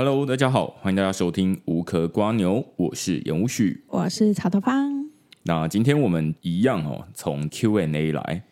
Hello，大家好，欢迎大家收听无壳瓜牛，我是严无旭，我是曹德芳。那今天我们一样哦，从 Q&A 来，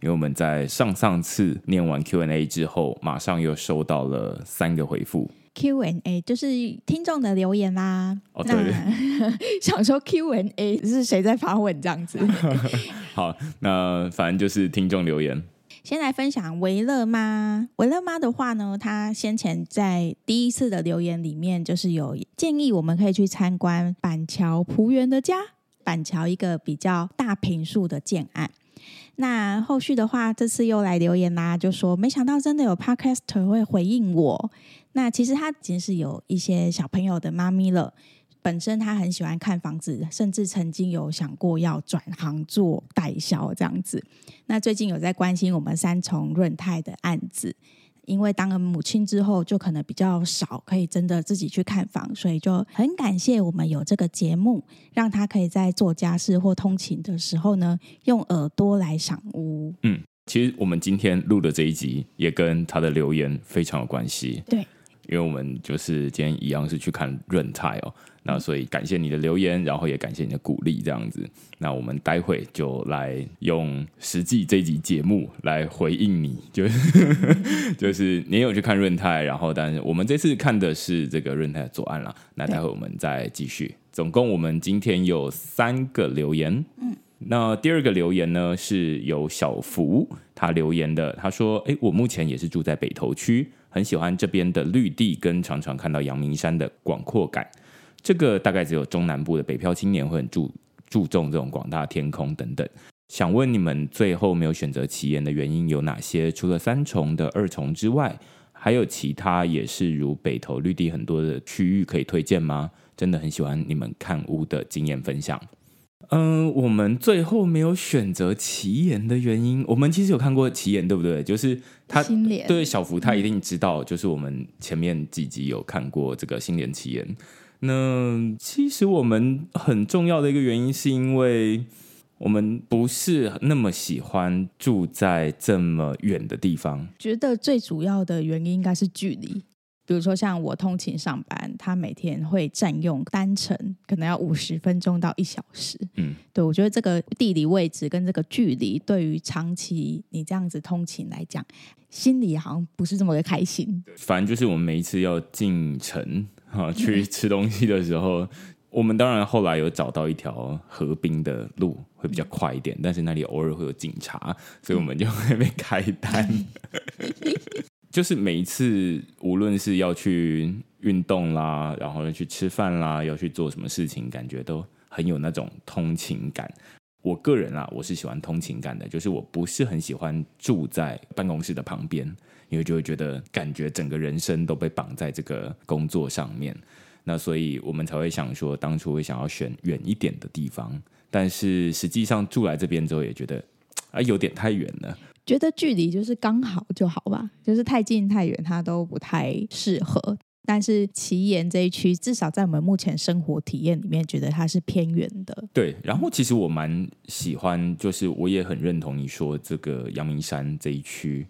因为我们在上上次念完 Q&A 之后，马上又收到了三个回复。Q&A 就是听众的留言啦。哦，对，对，想说 Q&A 是谁在发问这样子？好，那反正就是听众留言。先来分享维乐妈，维乐妈的话呢，她先前在第一次的留言里面，就是有建议我们可以去参观板桥璞园的家，板桥一个比较大平数的建案。那后续的话，这次又来留言啦，就说没想到真的有 Podcaster 会回应我。那其实她已经是有一些小朋友的妈咪了。本身他很喜欢看房子，甚至曾经有想过要转行做代销这样子。那最近有在关心我们三重润泰的案子，因为当了母亲之后，就可能比较少可以真的自己去看房，所以就很感谢我们有这个节目，让他可以在做家事或通勤的时候呢，用耳朵来赏屋。嗯，其实我们今天录的这一集也跟他的留言非常有关系。对，因为我们就是今天一样是去看润泰哦。那所以感谢你的留言，然后也感谢你的鼓励，这样子。那我们待会就来用实际这集节目来回应你，就是 就是你有去看润泰，然后但是我们这次看的是这个润泰的左岸了。那待会我们再继续。总共我们今天有三个留言。嗯，那第二个留言呢是由小福他留言的，他说：“哎，我目前也是住在北投区，很喜欢这边的绿地，跟常常看到阳明山的广阔感。”这个大概只有中南部的北漂青年会很注注重这种广大天空等等。想问你们最后没有选择奇岩的原因有哪些？除了三重的二重之外，还有其他也是如北投绿地很多的区域可以推荐吗？真的很喜欢你们看屋的经验分享。嗯、呃，我们最后没有选择奇岩的原因，我们其实有看过奇岩，对不对？就是他新对小福他一定知道，就是我们前面几集有看过这个新联奇岩。那其实我们很重要的一个原因，是因为我们不是那么喜欢住在这么远的地方。觉得最主要的原因应该是距离，比如说像我通勤上班，他每天会占用单程可能要五十分钟到一小时。嗯，对，我觉得这个地理位置跟这个距离，对于长期你这样子通勤来讲，心里好像不是这么的开心。反正就是我们每一次要进城。啊，去吃东西的时候，我们当然后来有找到一条河滨的路，会比较快一点。但是那里偶尔会有警察，所以我们就会被开单。就是每一次，无论是要去运动啦，然后要去吃饭啦，要去做什么事情，感觉都很有那种通勤感。我个人啊，我是喜欢通勤感的，就是我不是很喜欢住在办公室的旁边。因为就会觉得感觉整个人生都被绑在这个工作上面，那所以我们才会想说，当初会想要选远一点的地方，但是实际上住来这边之后，也觉得啊有点太远了。觉得距离就是刚好就好吧，就是太近太远它都不太适合。但是奇岩这一区，至少在我们目前生活体验里面，觉得它是偏远的。对，然后其实我蛮喜欢，就是我也很认同你说这个阳明山这一区。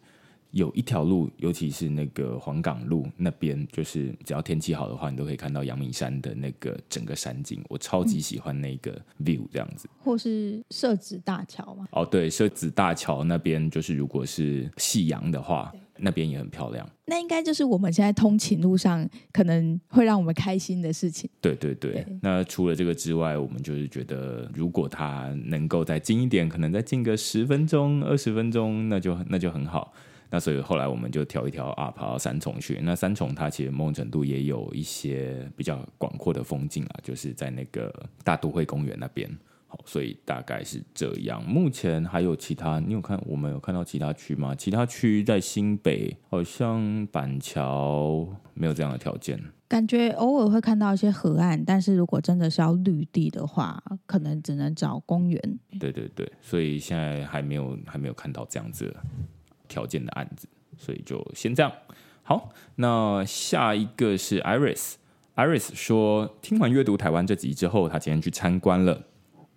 有一条路，尤其是那个黄冈路那边，就是只要天气好的话，你都可以看到阳明山的那个整个山景。我超级喜欢那个 view 这样子。或是社子大桥吗？哦，对，社子大桥那边，就是如果是夕阳的话，那边也很漂亮。那应该就是我们现在通勤路上可能会让我们开心的事情。对对对。对那除了这个之外，我们就是觉得，如果它能够再近一点，可能再近个十分钟、二十分钟，那就那就很好。那所以后来我们就挑一调啊，跑到三重去。那三重它其实某种程度也有一些比较广阔的风景啊，就是在那个大都会公园那边。好，所以大概是这样。目前还有其他，你有看我们有看到其他区吗？其他区在新北，好像板桥没有这样的条件。感觉偶尔会看到一些河岸，但是如果真的是要绿地的话，可能只能找公园。对对对，所以现在还没有还没有看到这样子。条件的案子，所以就先这样。好，那下一个是 Iris。Iris 说，听完阅读台湾这集之后，他今天去参观了。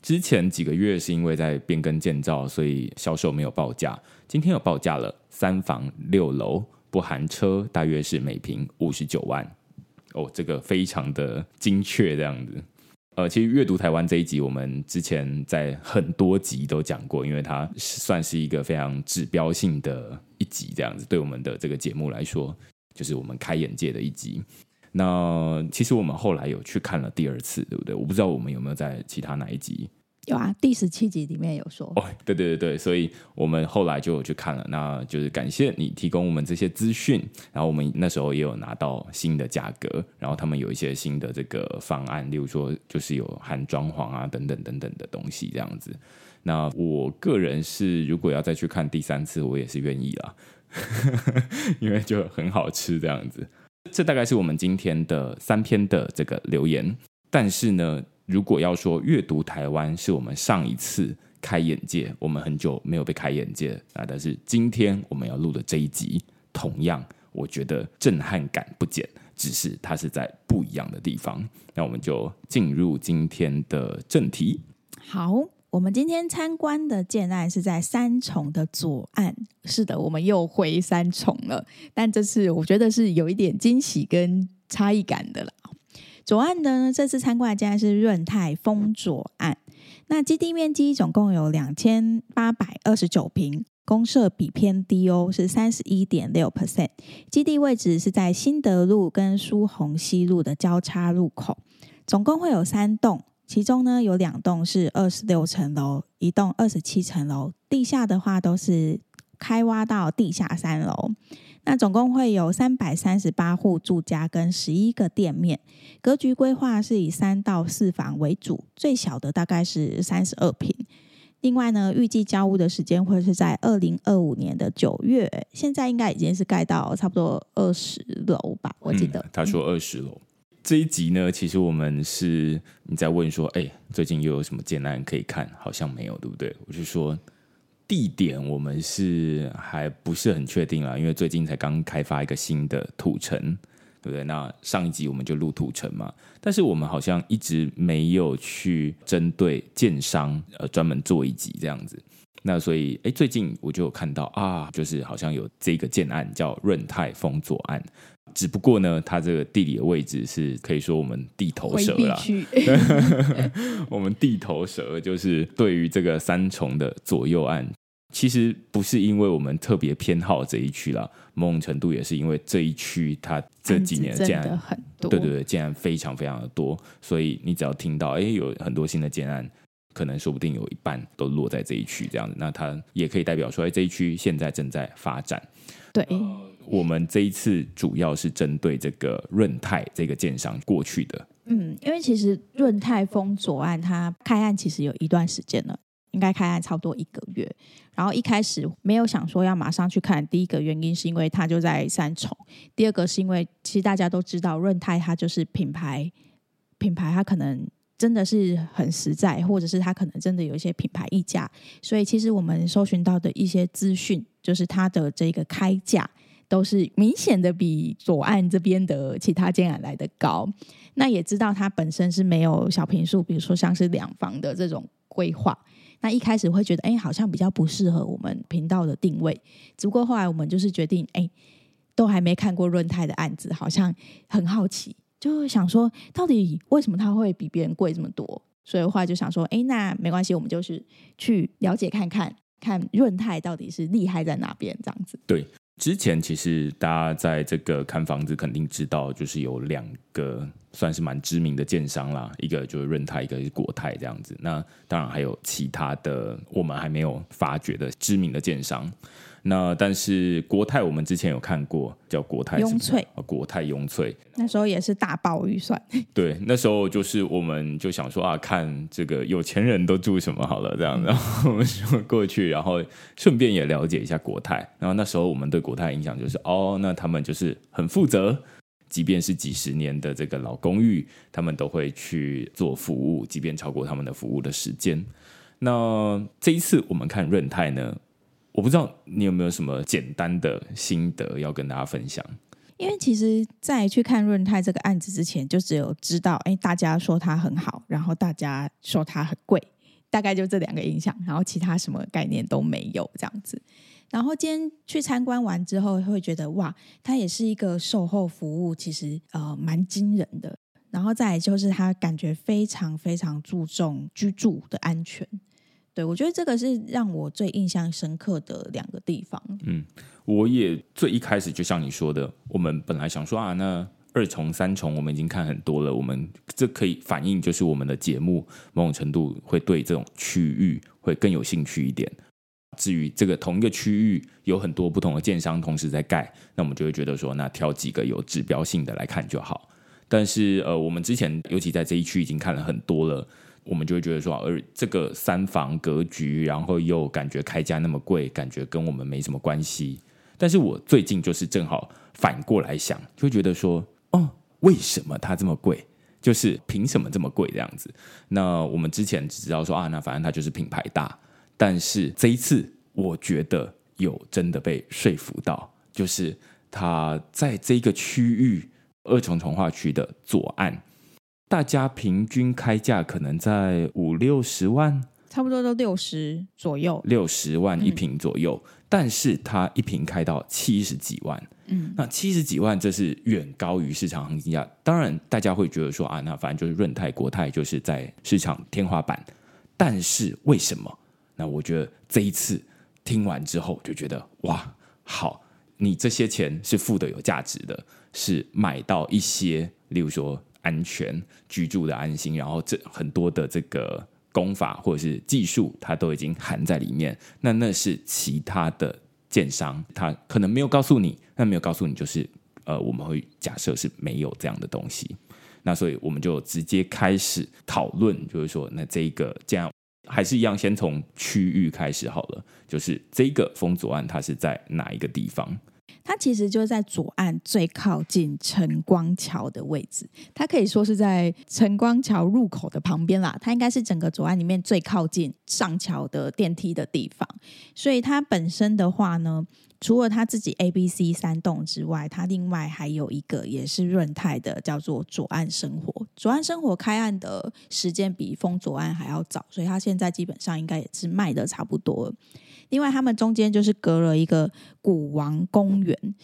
之前几个月是因为在变更建造，所以销售没有报价。今天有报价了，三房六楼不含车，大约是每平五十九万。哦，这个非常的精确这样子。呃，其实阅读台湾这一集，我们之前在很多集都讲过，因为它算是一个非常指标性的一集，这样子对我们的这个节目来说，就是我们开眼界的一集。那其实我们后来有去看了第二次，对不对？我不知道我们有没有在其他哪一集。有啊，第十七集里面有说哦，对对对，所以我们后来就有去看了，那就是感谢你提供我们这些资讯，然后我们那时候也有拿到新的价格，然后他们有一些新的这个方案，例如说就是有含装潢啊等等等等的东西这样子。那我个人是如果要再去看第三次，我也是愿意啦，因为就很好吃这样子。这大概是我们今天的三篇的这个留言，但是呢。如果要说阅读台湾是我们上一次开眼界，我们很久没有被开眼界啊，但是今天我们要录的这一集，同样我觉得震撼感不减，只是它是在不一样的地方。那我们就进入今天的正题。好，我们今天参观的建案是在三重的左岸。是的，我们又回三重了，但这次我觉得是有一点惊喜跟差异感的了。左岸呢，这次参观的家是润泰丰左岸，那基地面积总共有两千八百二十九平，公设比偏低哦，是三十一点六 percent。基地位置是在新德路跟苏虹西路的交叉路口，总共会有三栋，其中呢有两栋是二十六层楼，一栋二十七层楼，地下的话都是开挖到地下三楼。那总共会有三百三十八户住家跟十一个店面，格局规划是以三到四房为主，最小的大概是三十二平。另外呢，预计交屋的时间会是在二零二五年的九月，现在应该已经是盖到差不多二十楼吧，我记得。他说二十楼。这一集呢，其实我们是你在问说，哎，最近又有什么建案可以看？好像没有，对不对？我就说。地点我们是还不是很确定啦，因为最近才刚开发一个新的土城，对不对？那上一集我们就录土城嘛，但是我们好像一直没有去针对建商呃专门做一集这样子。那所以哎，最近我就有看到啊，就是好像有这个建案叫润泰丰左岸，只不过呢，它这个地理的位置是可以说我们地头蛇啦。我们地头蛇就是对于这个三重的左右岸。其实不是因为我们特别偏好这一区啦，某种程度也是因为这一区它这几年的建案很多，对对对，建案非常非常的多，所以你只要听到哎有很多新的建案，可能说不定有一半都落在这一区这样子，那它也可以代表说哎这一区现在正在发展。对，呃，我们这一次主要是针对这个润泰这个建商过去的，嗯，因为其实润泰丰左岸它开案其实有一段时间了。应该开案差不多一个月，然后一开始没有想说要马上去看。第一个原因是因为它就在三重，第二个是因为其实大家都知道润泰它就是品牌，品牌它可能真的是很实在，或者是它可能真的有一些品牌溢价，所以其实我们搜寻到的一些资讯，就是它的这个开价都是明显的比左岸这边的其他建案来的高。那也知道它本身是没有小坪数，比如说像是两房的这种规划。那一开始会觉得，哎，好像比较不适合我们频道的定位。只不过后来我们就是决定，哎，都还没看过润泰的案子，好像很好奇，就想说，到底为什么它会比别人贵这么多？所以后来就想说，哎，那没关系，我们就是去了解看看，看润泰到底是厉害在哪边，这样子。对。之前其实大家在这个看房子肯定知道，就是有两个算是蛮知名的建商啦，一个就是润泰，一个是国泰这样子。那当然还有其他的我们还没有发掘的知名的建商。那但是国泰我们之前有看过，叫国泰雍翠，国泰雍翠，那时候也是大爆预算。对，那时候就是我们就想说啊，看这个有钱人都住什么好了这样，然后我们就过去，然后顺便也了解一下国泰。然后那时候我们对国泰的印象就是，哦，那他们就是很负责，即便是几十年的这个老公寓，他们都会去做服务，即便超过他们的服务的时间。那这一次我们看润泰呢？我不知道你有没有什么简单的心得要跟大家分享？因为其实，在去看润泰这个案子之前，就只有知道，哎，大家说它很好，然后大家说它很贵，大概就这两个印象，然后其他什么概念都没有这样子。然后今天去参观完之后，会觉得哇，它也是一个售后服务，其实呃蛮惊人的。然后再来就是他感觉非常非常注重居住的安全。对，我觉得这个是让我最印象深刻的两个地方。嗯，我也最一开始就像你说的，我们本来想说啊，那二重、三重我们已经看很多了，我们这可以反映就是我们的节目某种程度会对这种区域会更有兴趣一点。至于这个同一个区域有很多不同的建商同时在盖，那我们就会觉得说，那挑几个有指标性的来看就好。但是呃，我们之前尤其在这一区已经看了很多了。我们就会觉得说，而这个三房格局，然后又感觉开价那么贵，感觉跟我们没什么关系。但是我最近就是正好反过来想，就觉得说，哦，为什么它这么贵？就是凭什么这么贵这样子？那我们之前只知道说啊，那反正它就是品牌大。但是这一次，我觉得有真的被说服到，就是它在这个区域二重重化区的左岸。大家平均开价可能在五六十万，差不多都六十左右，六十万一平左右。嗯、但是它一平开到七十几万，嗯，那七十几万这是远高于市场行情价。当然，大家会觉得说啊，那反正就是润泰、国泰就是在市场天花板。但是为什么？那我觉得这一次听完之后就觉得哇，好，你这些钱是付的有价值的，是买到一些，例如说。安全居住的安心，然后这很多的这个功法或者是技术，它都已经含在里面。那那是其他的建商，他可能没有告诉你，那没有告诉你，就是呃，我们会假设是没有这样的东西。那所以我们就直接开始讨论，就是说，那这个这样还是一样，先从区域开始好了，就是这个风左岸它是在哪一个地方？它其实就在左岸最靠近晨光桥的位置，它可以说是在晨光桥入口的旁边啦。它应该是整个左岸里面最靠近上桥的电梯的地方。所以它本身的话呢，除了它自己 A、B、C 三栋之外，它另外还有一个也是润泰的，叫做左岸生活。左岸生活开案的时间比风左岸还要早，所以它现在基本上应该也是卖的差不多了。另外，他们中间就是隔了一个古王公园。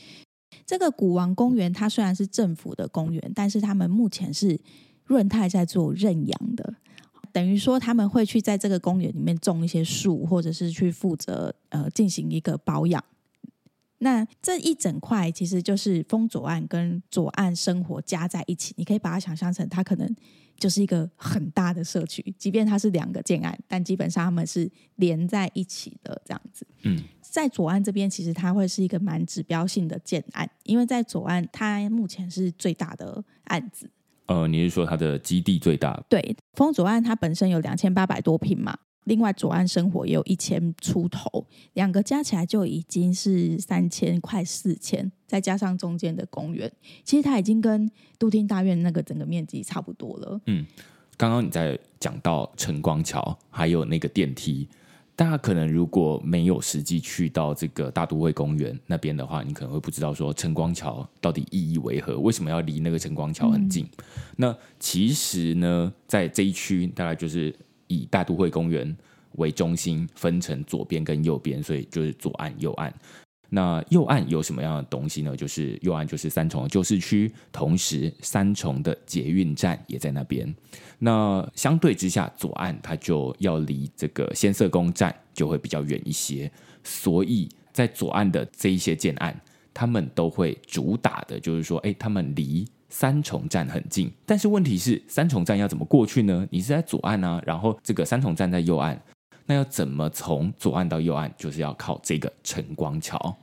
这个古王公园，它虽然是政府的公园，但是他们目前是润泰在做认养的，等于说他们会去在这个公园里面种一些树，或者是去负责呃进行一个保养。那这一整块其实就是风左岸跟左岸生活加在一起，你可以把它想象成它可能。就是一个很大的社区，即便它是两个建案，但基本上他们是连在一起的这样子。嗯，在左岸这边，其实它会是一个蛮指标性的建案，因为在左岸它目前是最大的案子。呃，你是说它的基地最大？对，丰左岸它本身有两千八百多平嘛。另外，左岸生活也有一千出头，两个加起来就已经是三千快四千，再加上中间的公园，其实它已经跟都厅大院那个整个面积差不多了。嗯，刚刚你在讲到晨光桥，还有那个电梯，大家可能如果没有实际去到这个大都会公园那边的话，你可能会不知道说晨光桥到底意义为何，为什么要离那个晨光桥很近？嗯、那其实呢，在这一区大概就是。以大都会公园为中心，分成左边跟右边，所以就是左岸、右岸。那右岸有什么样的东西呢？就是右岸就是三重的旧市区，同时三重的捷运站也在那边。那相对之下，左岸它就要离这个先啬宫站就会比较远一些。所以在左岸的这一些建案，他们都会主打的就是说，哎，他们离。三重站很近，但是问题是三重站要怎么过去呢？你是在左岸啊，然后这个三重站在右岸，那要怎么从左岸到右岸？就是要靠这个晨光桥。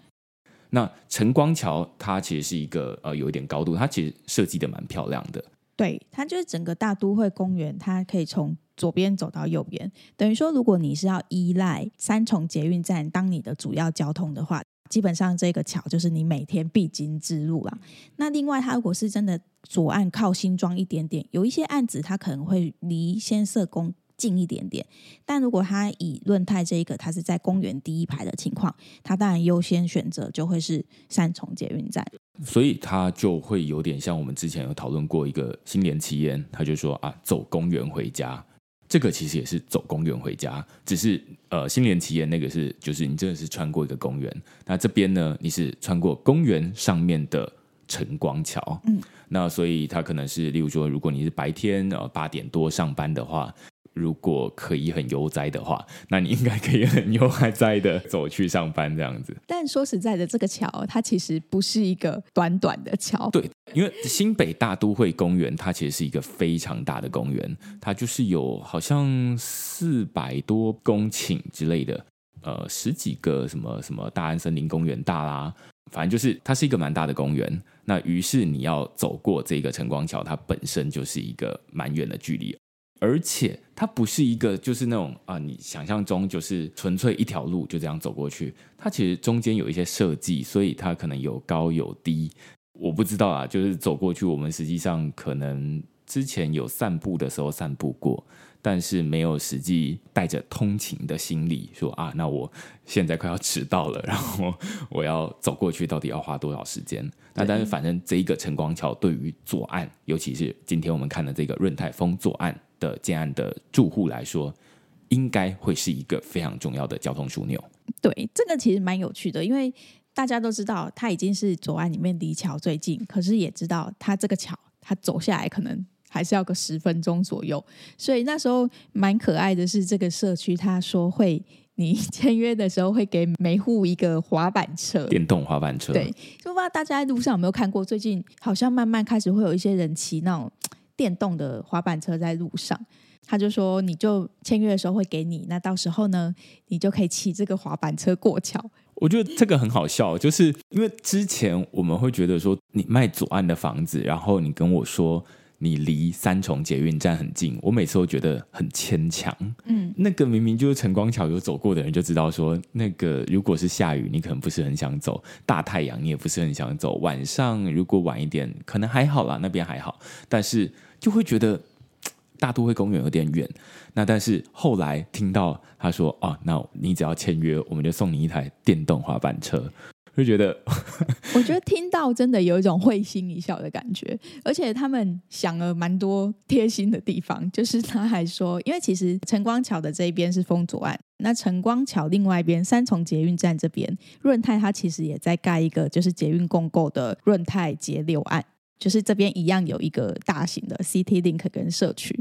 那晨光桥它其实是一个呃有一点高度，它其实设计的蛮漂亮的。对，它就是整个大都会公园，它可以从左边走到右边，等于说如果你是要依赖三重捷运站当你的主要交通的话。基本上这个桥就是你每天必经之路了。那另外，它如果是真的左岸靠新庄一点点，有一些案子它可能会离先啬宫近一点点。但如果它以润泰这一个，它是在公园第一排的情况，它当然优先选择就会是三重捷运站。所以它就会有点像我们之前有讨论过一个新联奇烟，他就说啊，走公园回家。这个其实也是走公园回家，只是呃，新年奇岩那个是就是你真的是穿过一个公园，那这边呢，你是穿过公园上面的晨光桥，嗯，那所以它可能是例如说，如果你是白天呃八点多上班的话。如果可以很悠哉的话，那你应该可以很悠哉的走去上班这样子。但说实在的，这个桥它其实不是一个短短的桥。对，因为新北大都会公园它其实是一个非常大的公园，它就是有好像四百多公顷之类的，呃，十几个什么什么大安森林公园大啦，反正就是它是一个蛮大的公园。那于是你要走过这个晨光桥，它本身就是一个蛮远的距离。而且它不是一个，就是那种啊，你想象中就是纯粹一条路就这样走过去。它其实中间有一些设计，所以它可能有高有低。我不知道啊，就是走过去，我们实际上可能之前有散步的时候散步过，但是没有实际带着通勤的心理说啊，那我现在快要迟到了，然后我要走过去，到底要花多少时间？那但是反正这一个晨光桥对于左岸，尤其是今天我们看的这个润泰峰左岸。的建案的住户来说，应该会是一个非常重要的交通枢纽。对，这个其实蛮有趣的，因为大家都知道，它已经是左岸里面离桥最近，可是也知道它这个桥，它走下来可能还是要个十分钟左右。所以那时候蛮可爱的是，这个社区他说会，你签约的时候会给每户一个滑板车，电动滑板车。对，就不知道大家在路上有没有看过，最近好像慢慢开始会有一些人骑那种。电动的滑板车在路上，他就说，你就签约的时候会给你，那到时候呢，你就可以骑这个滑板车过桥。我觉得这个很好笑，就是因为之前我们会觉得说，你卖左岸的房子，然后你跟我说你离三重捷运站很近，我每次都觉得很牵强。嗯，那个明明就是晨光桥，有走过的人就知道说，那个如果是下雨，你可能不是很想走；大太阳，你也不是很想走。晚上如果晚一点，可能还好啦，那边还好，但是。就会觉得 大都会公园有点远，那但是后来听到他说啊，那你只要签约，我们就送你一台电动滑板车，就觉得，我觉得听到真的有一种会心一笑的感觉，而且他们想了蛮多贴心的地方，就是他还说，因为其实晨光桥的这一边是丰左岸，那晨光桥另外一边三重捷运站这边润泰，它其实也在盖一个就是捷运共构的润泰捷六岸。就是这边一样有一个大型的 City Link 跟社区，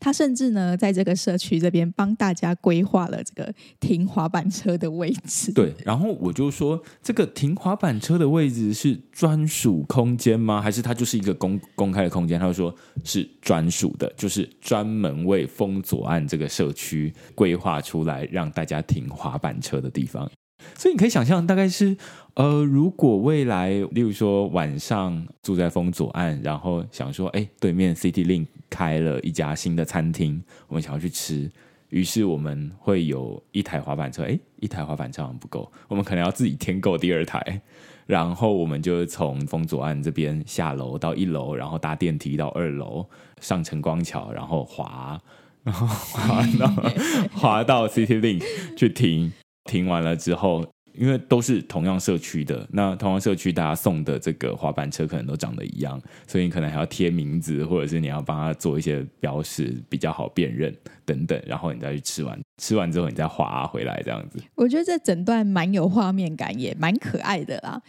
他甚至呢在这个社区这边帮大家规划了这个停滑板车的位置。对，然后我就说，这个停滑板车的位置是专属空间吗？还是它就是一个公公开的空间？他就说是专属的，就是专门为封左岸这个社区规划出来让大家停滑板车的地方。所以你可以想象，大概是，呃，如果未来，例如说晚上住在丰左岸，然后想说，哎，对面 City Link 开了一家新的餐厅，我们想要去吃，于是我们会有一台滑板车，哎，一台滑板车好像不够，我们可能要自己添购第二台，然后我们就从丰左岸这边下楼到一楼，然后搭电梯到二楼，上晨光桥，然后滑，然后滑到 滑到 City Link 去停。停完了之后，因为都是同样社区的，那同样社区大家送的这个滑板车可能都长得一样，所以你可能还要贴名字，或者是你要帮他做一些标识，比较好辨认等等，然后你再去吃完，吃完之后你再滑回来这样子。我觉得这整段蛮有画面感，也蛮可爱的啦。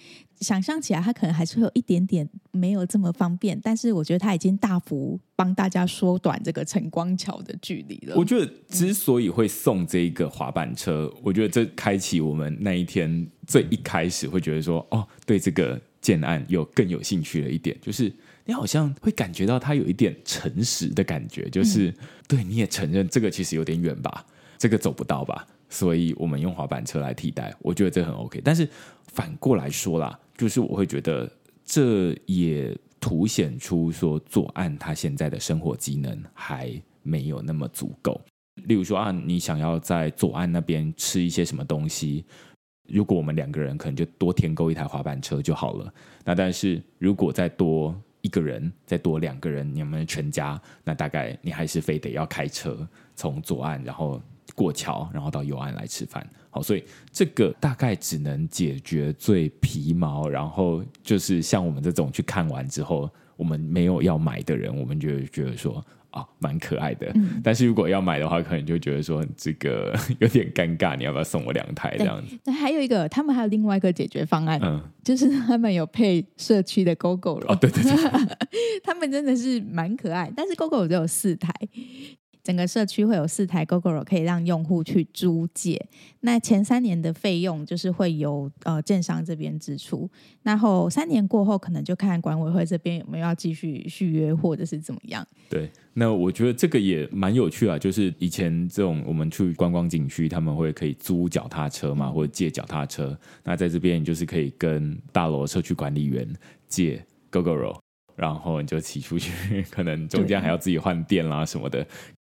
想象起来，它可能还是会有一点点没有这么方便，但是我觉得它已经大幅帮大家缩短这个晨光桥的距离了。我觉得之所以会送这一个滑板车，嗯、我觉得这开启我们那一天最一开始会觉得说，哦，对这个建案有更有兴趣的一点，就是你好像会感觉到他有一点诚实的感觉，就是、嗯、对你也承认这个其实有点远吧，这个走不到吧，所以我们用滑板车来替代，我觉得这很 OK。但是反过来说啦。就是我会觉得，这也凸显出说左岸他现在的生活机能还没有那么足够。例如说啊，你想要在左岸那边吃一些什么东西，如果我们两个人可能就多添购一台滑板车就好了。那但是如果再多一个人，再多两个人，你们全家，那大概你还是非得要开车从左岸，然后过桥，然后到右岸来吃饭。好，所以这个大概只能解决最皮毛，然后就是像我们这种去看完之后，我们没有要买的人，我们就会觉得说啊，蛮可爱的。嗯、但是如果要买的话，可能就觉得说这个有点尴尬，你要不要送我两台这样子？那还有一个，他们还有另外一个解决方案，嗯，就是他们有配社区的 Gogoro 哦，对对对，他们真的是蛮可爱，但是 Gogoro 只有四台。整个社区会有四台 Gogoro 可以让用户去租借。那前三年的费用就是会由呃建商这边支出，然后三年过后可能就看管委会这边有没有要继续续约或者是怎么样。对，那我觉得这个也蛮有趣啊，就是以前这种我们去观光景区，他们会可以租脚踏车嘛，或者借脚踏车。那在这边就是可以跟大楼社区管理员借 Gogoro，然后你就骑出去，可能中间还要自己换电啦什么的。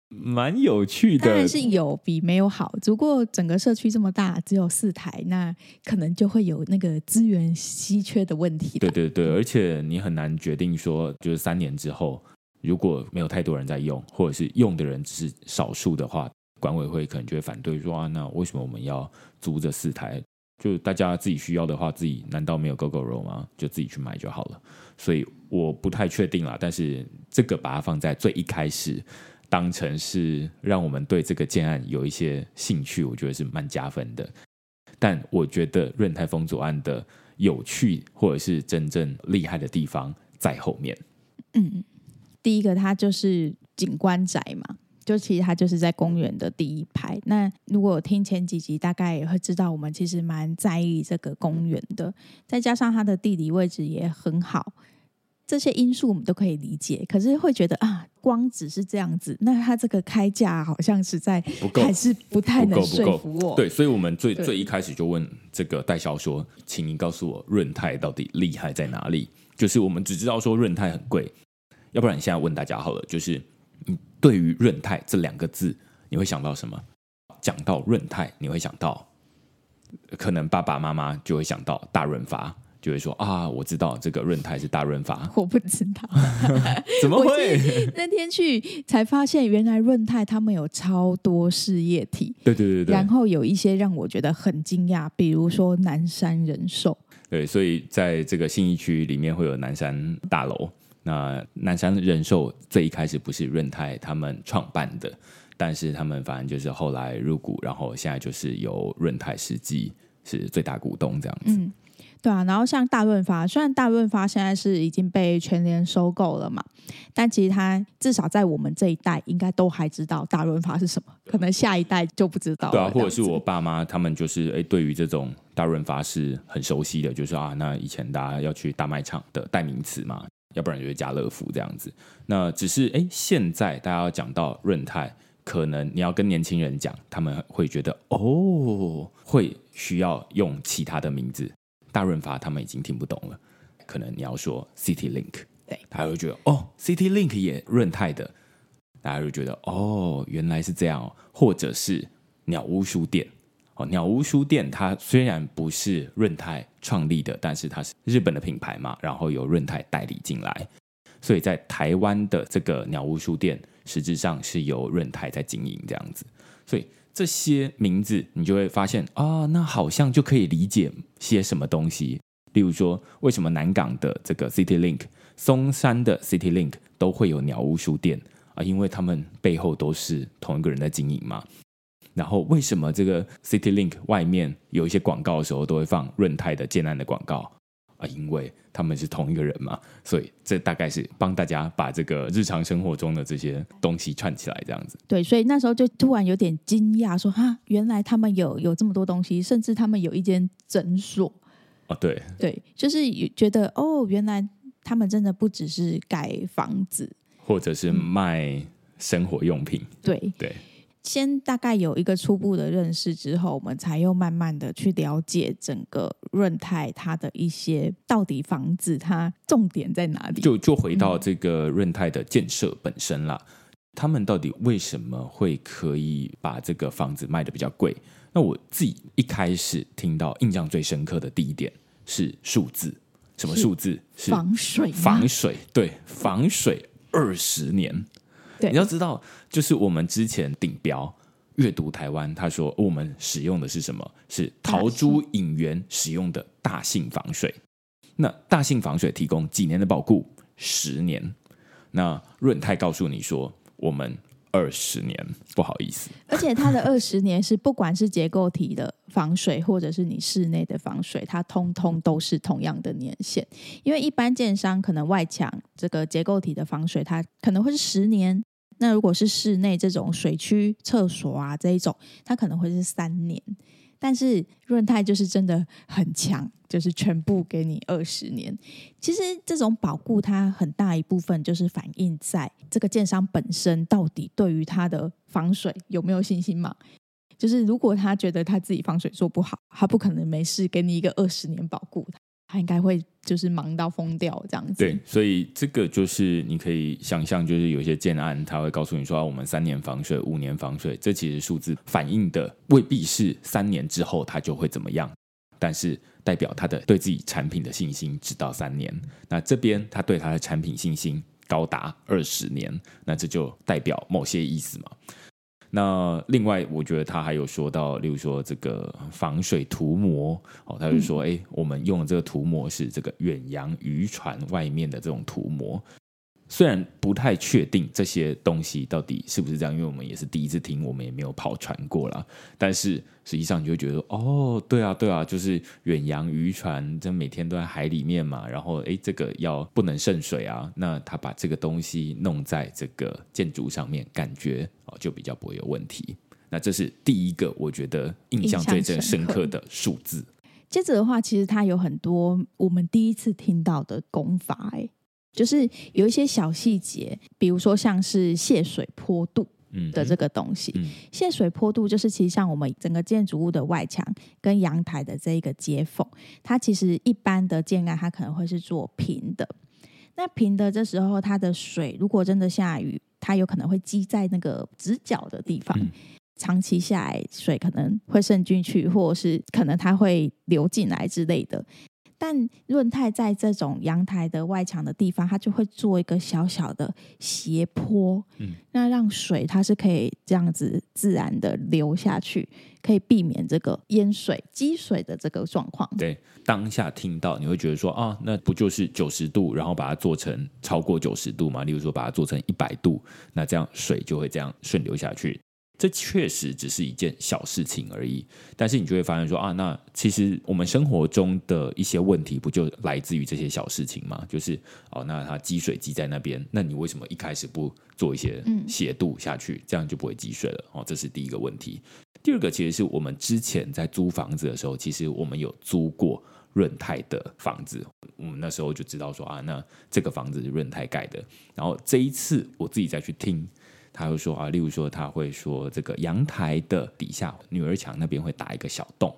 蛮有趣的，当然是有比没有好。只不过整个社区这么大，只有四台，那可能就会有那个资源稀缺的问题。对对对，而且你很难决定说，就是三年之后如果没有太多人在用，或者是用的人只是少数的话，管委会可能就会反对说啊，那为什么我们要租这四台？就大家自己需要的话，自己难道没有 Gogoro 吗？就自己去买就好了。所以我不太确定啦，但是这个把它放在最一开始。当成是让我们对这个建案有一些兴趣，我觉得是蛮加分的。但我觉得润泰丰佐案的有趣或者是真正厉害的地方在后面。嗯，第一个它就是景观宅嘛，就其实它就是在公园的第一排。那如果听前几集，大概也会知道我们其实蛮在意这个公园的，再加上它的地理位置也很好。这些因素我们都可以理解，可是会觉得啊，光只是这样子，那它这个开价好像实在还是不太能说服我。对，所以我们最最一开始就问这个代销说，请您告诉我润泰到底厉害在哪里？就是我们只知道说润泰很贵，要不然你现在问大家好了，就是你对于润泰这两个字，你会想到什么？讲到润泰，你会想到可能爸爸妈妈就会想到大润发。就会说啊，我知道这个润泰是大润发，我不知道，怎么会？那天去才发现，原来润泰他们有超多事业体，对对对对，然后有一些让我觉得很惊讶，比如说南山人寿，对，所以在这个信义区里面会有南山大楼。那南山人寿最一开始不是润泰他们创办的，但是他们反正就是后来入股，然后现在就是由润泰实际是最大股东这样子。嗯对啊，然后像大润发，虽然大润发现在是已经被全联收购了嘛，但其实他至少在我们这一代应该都还知道大润发是什么，可能下一代就不知道。对啊，或者是我爸妈他们就是哎，对于这种大润发是很熟悉的，就是啊，那以前大家要去大卖场的代名词嘛，要不然就是家乐福这样子。那只是哎，现在大家要讲到润泰，可能你要跟年轻人讲，他们会觉得哦，会需要用其他的名字。大润发他们已经听不懂了，可能你要说 City Link，对，他会觉得哦，City Link 也润泰的，大家就觉得哦，原来是这样哦，或者是鸟屋书店哦，鸟屋书店它虽然不是润泰创立的，但是它是日本的品牌嘛，然后由润泰代理进来，所以在台湾的这个鸟屋书店实质上是由润泰在经营这样子，所以。这些名字，你就会发现啊、那好像就可以理解些什么东西。例如说，为什么南港的这个 City Link、松山的 City Link 都会有鸟屋书店啊？因为他们背后都是同一个人在经营嘛。然后，为什么这个 City Link 外面有一些广告的时候都会放润泰的建案的广告？啊，因为他们是同一个人嘛，所以这大概是帮大家把这个日常生活中的这些东西串起来，这样子。对，所以那时候就突然有点惊讶，说哈，原来他们有有这么多东西，甚至他们有一间诊所。哦，对，对，就是觉得哦，原来他们真的不只是盖房子，或者是卖生活用品。嗯、对对。先大概有一个初步的认识之后，我们才又慢慢的去了解整个润泰它的一些到底房子它重点在哪里。就就回到这个润泰的建设本身啦，嗯、他们到底为什么会可以把这个房子卖的比较贵？那我自己一开始听到印象最深刻的第一点是数字，什么数字？是防水，防水，对，防水二十年。对你要知道，就是我们之前顶标阅读台湾，他说我们使用的是什么？是陶朱隐园使用的大杏防水。那大杏防水提供几年的保固？十年。那润泰告诉你说，我们二十年，不好意思。而且它的二十年是不管是结构体的防水，或者是你室内的防水，它通通都是同样的年限。因为一般建商可能外墙这个结构体的防水，它可能会是十年。那如果是室内这种水区、厕所啊这一种，它可能会是三年。但是润泰就是真的很强，就是全部给你二十年。其实这种保固，它很大一部分就是反映在这个建商本身到底对于它的防水有没有信心嘛？就是如果他觉得他自己防水做不好，他不可能没事给你一个二十年保固。他应该会就是忙到疯掉这样子。对，所以这个就是你可以想象，就是有些建案他会告诉你说，我们三年防水、五年防水，这其实数字反映的未必是三年之后它就会怎么样，但是代表他的对自己产品的信心只到三年。那这边他对他的产品信心高达二十年，那这就代表某些意思嘛。那另外，我觉得他还有说到，例如说这个防水涂膜哦，他就说，哎、嗯，我们用的这个涂膜是这个远洋渔船外面的这种涂膜。虽然不太确定这些东西到底是不是这样，因为我们也是第一次听，我们也没有跑船过啦。但是实际上你就会觉得，哦，对啊，对啊，就是远洋渔船，这每天都在海里面嘛。然后，哎，这个要不能渗水啊。那他把这个东西弄在这个建筑上面，感觉哦就比较不会有问题。那这是第一个，我觉得印象最最深刻的数字。接着的话，其实它有很多我们第一次听到的功法，哎。就是有一些小细节，比如说像是泄水坡度的这个东西。嗯嗯、泄水坡度就是其实像我们整个建筑物的外墙跟阳台的这一个接缝，它其实一般的建案它可能会是做平的。那平的这时候，它的水如果真的下雨，它有可能会积在那个直角的地方，嗯、长期下来水可能会渗进去，或者是可能它会流进来之类的。但润泰在这种阳台的外墙的地方，它就会做一个小小的斜坡，嗯，那让水它是可以这样子自然的流下去，可以避免这个淹水积水的这个状况。对，当下听到你会觉得说啊，那不就是九十度，然后把它做成超过九十度嘛？例如说把它做成一百度，那这样水就会这样顺流下去。这确实只是一件小事情而已，但是你就会发现说啊，那其实我们生活中的一些问题不就来自于这些小事情吗？就是哦，那它积水积在那边，那你为什么一开始不做一些斜度下去，这样就不会积水了？哦，这是第一个问题。第二个其实是我们之前在租房子的时候，其实我们有租过润泰的房子，我们那时候就知道说啊，那这个房子是润泰盖的。然后这一次我自己再去听。他会说啊，例如说他会说这个阳台的底下女儿墙那边会打一个小洞，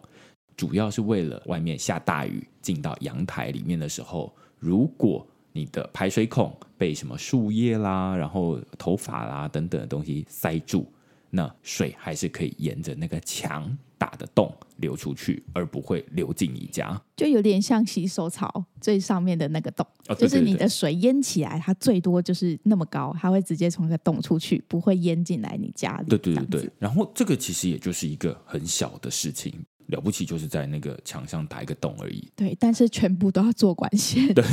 主要是为了外面下大雨进到阳台里面的时候，如果你的排水孔被什么树叶啦、然后头发啦等等的东西塞住，那水还是可以沿着那个墙打的洞流出去，而不会流进你家，就有点像洗手槽最上面的那个洞，哦、对对对，就是你的水淹起来，它最多就是那么高，它会直接从那个洞出去，不会淹进来你家里。对对对对，然后这个其实也就是一个很小的事情。了不起就是在那个墙上打一个洞而已。对，但是全部都要做管线。对，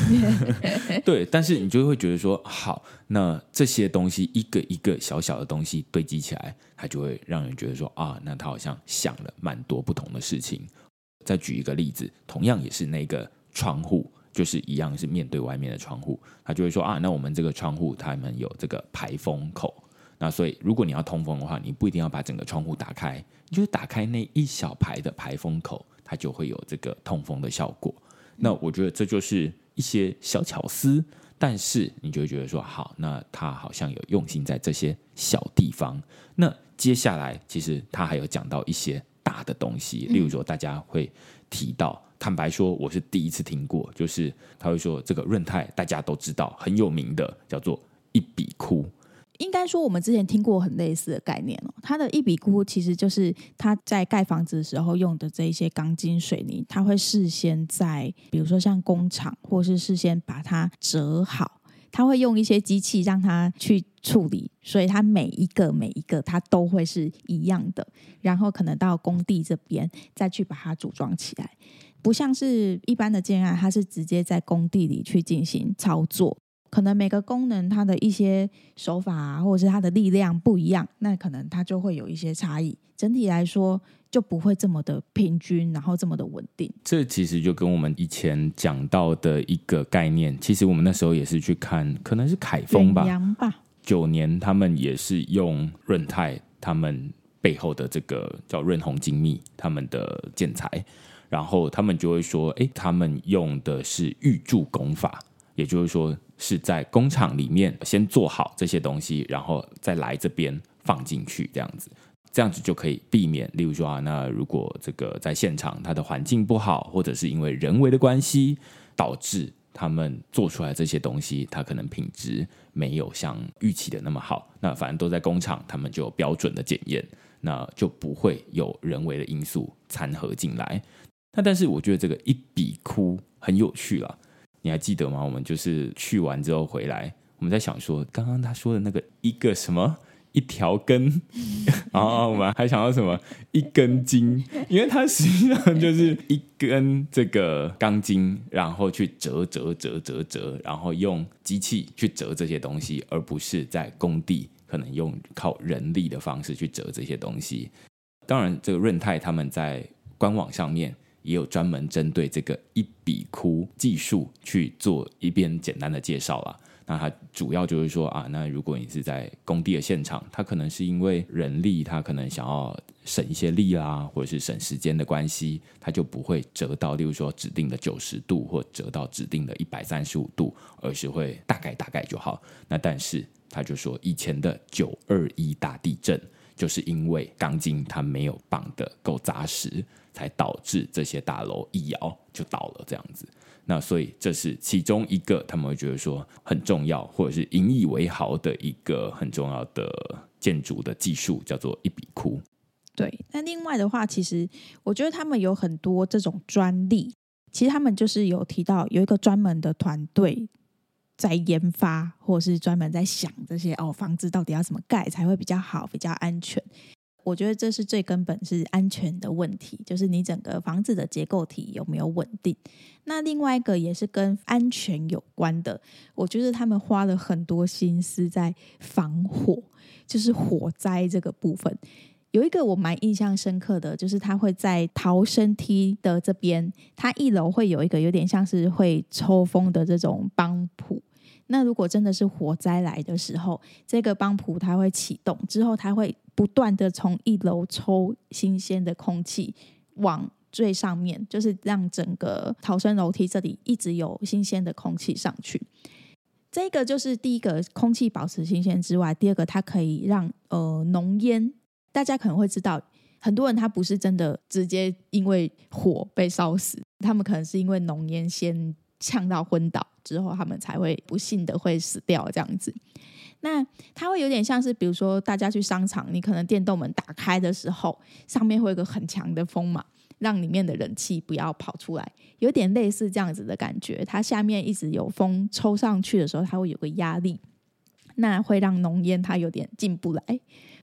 对，但是你就会觉得说，好，那这些东西一个一个小小的东西堆积起来，它就会让人觉得说啊，那他好像想了蛮多不同的事情。再举一个例子，同样也是那个窗户，就是一样是面对外面的窗户，他就会说啊，那我们这个窗户他们有这个排风口。那所以，如果你要通风的话，你不一定要把整个窗户打开，你就是打开那一小排的排风口，它就会有这个通风的效果。那我觉得这就是一些小巧思，但是你就会觉得说，好，那他好像有用心在这些小地方。那接下来，其实他还有讲到一些大的东西，例如说，大家会提到，坦白说，我是第一次听过，就是他会说，这个润泰大家都知道很有名的，叫做一笔箍。应该说，我们之前听过很类似的概念哦。它的一笔箍其实就是它在盖房子的时候用的这一些钢筋水泥，它会事先在，比如说像工厂，或是事先把它折好。他会用一些机器让它去处理，所以它每一个每一个它都会是一样的。然后可能到工地这边再去把它组装起来，不像是一般的建案，它是直接在工地里去进行操作。可能每个功能它的一些手法啊，或者是它的力量不一样，那可能它就会有一些差异。整体来说就不会这么的平均，然后这么的稳定。这其实就跟我们以前讲到的一个概念，其实我们那时候也是去看，可能是凯丰吧，吧九年他们也是用润泰他们背后的这个叫润红精密他们的建材，然后他们就会说，哎，他们用的是预铸工法，也就是说。是在工厂里面先做好这些东西，然后再来这边放进去，这样子，这样子就可以避免。例如说啊，那如果这个在现场它的环境不好，或者是因为人为的关系导致他们做出来这些东西，它可能品质没有像预期的那么好。那反正都在工厂，他们就有标准的检验，那就不会有人为的因素掺和进来。那但是我觉得这个一笔哭很有趣了。你还记得吗？我们就是去完之后回来，我们在想说，刚刚他说的那个一个什么一条根，然后我们还想到什么一根筋，因为它实际上就是一根这个钢筋，然后去折折折折折，然后用机器去折这些东西，而不是在工地可能用靠人力的方式去折这些东西。当然，这个润泰他们在官网上面。也有专门针对这个一笔箍技术去做一遍简单的介绍了。那它主要就是说啊，那如果你是在工地的现场，它可能是因为人力，它可能想要省一些力啊，或者是省时间的关系，它就不会折到，例如说指定的九十度，或折到指定的一百三十五度，而是会大概大概就好。那但是他就说，以前的九二一大地震，就是因为钢筋它没有绑得够扎实。才导致这些大楼一摇就倒了，这样子。那所以这是其中一个他们会觉得说很重要，或者是引以为豪的一个很重要的建筑的技术，叫做一笔箍。对，那另外的话，其实我觉得他们有很多这种专利，其实他们就是有提到有一个专门的团队在研发，或者是专门在想这些哦，房子到底要怎么盖才会比较好，比较安全。我觉得这是最根本是安全的问题，就是你整个房子的结构体有没有稳定。那另外一个也是跟安全有关的，我觉得他们花了很多心思在防火，就是火灾这个部分。有一个我蛮印象深刻的，就是他会在逃生梯的这边，它一楼会有一个有点像是会抽风的这种帮浦。那如果真的是火灾来的时候，这个帮浦它会启动之后，它会不断的从一楼抽新鲜的空气往最上面，就是让整个逃生楼梯这里一直有新鲜的空气上去。这个就是第一个空气保持新鲜之外，第二个它可以让呃浓烟，大家可能会知道，很多人他不是真的直接因为火被烧死，他们可能是因为浓烟先呛到昏倒。之后，他们才会不幸的会死掉这样子。那它会有点像是，比如说大家去商场，你可能电动门打开的时候，上面会有个很强的风嘛，让里面的冷气不要跑出来，有点类似这样子的感觉。它下面一直有风抽上去的时候，它会有个压力，那会让浓烟它有点进不来。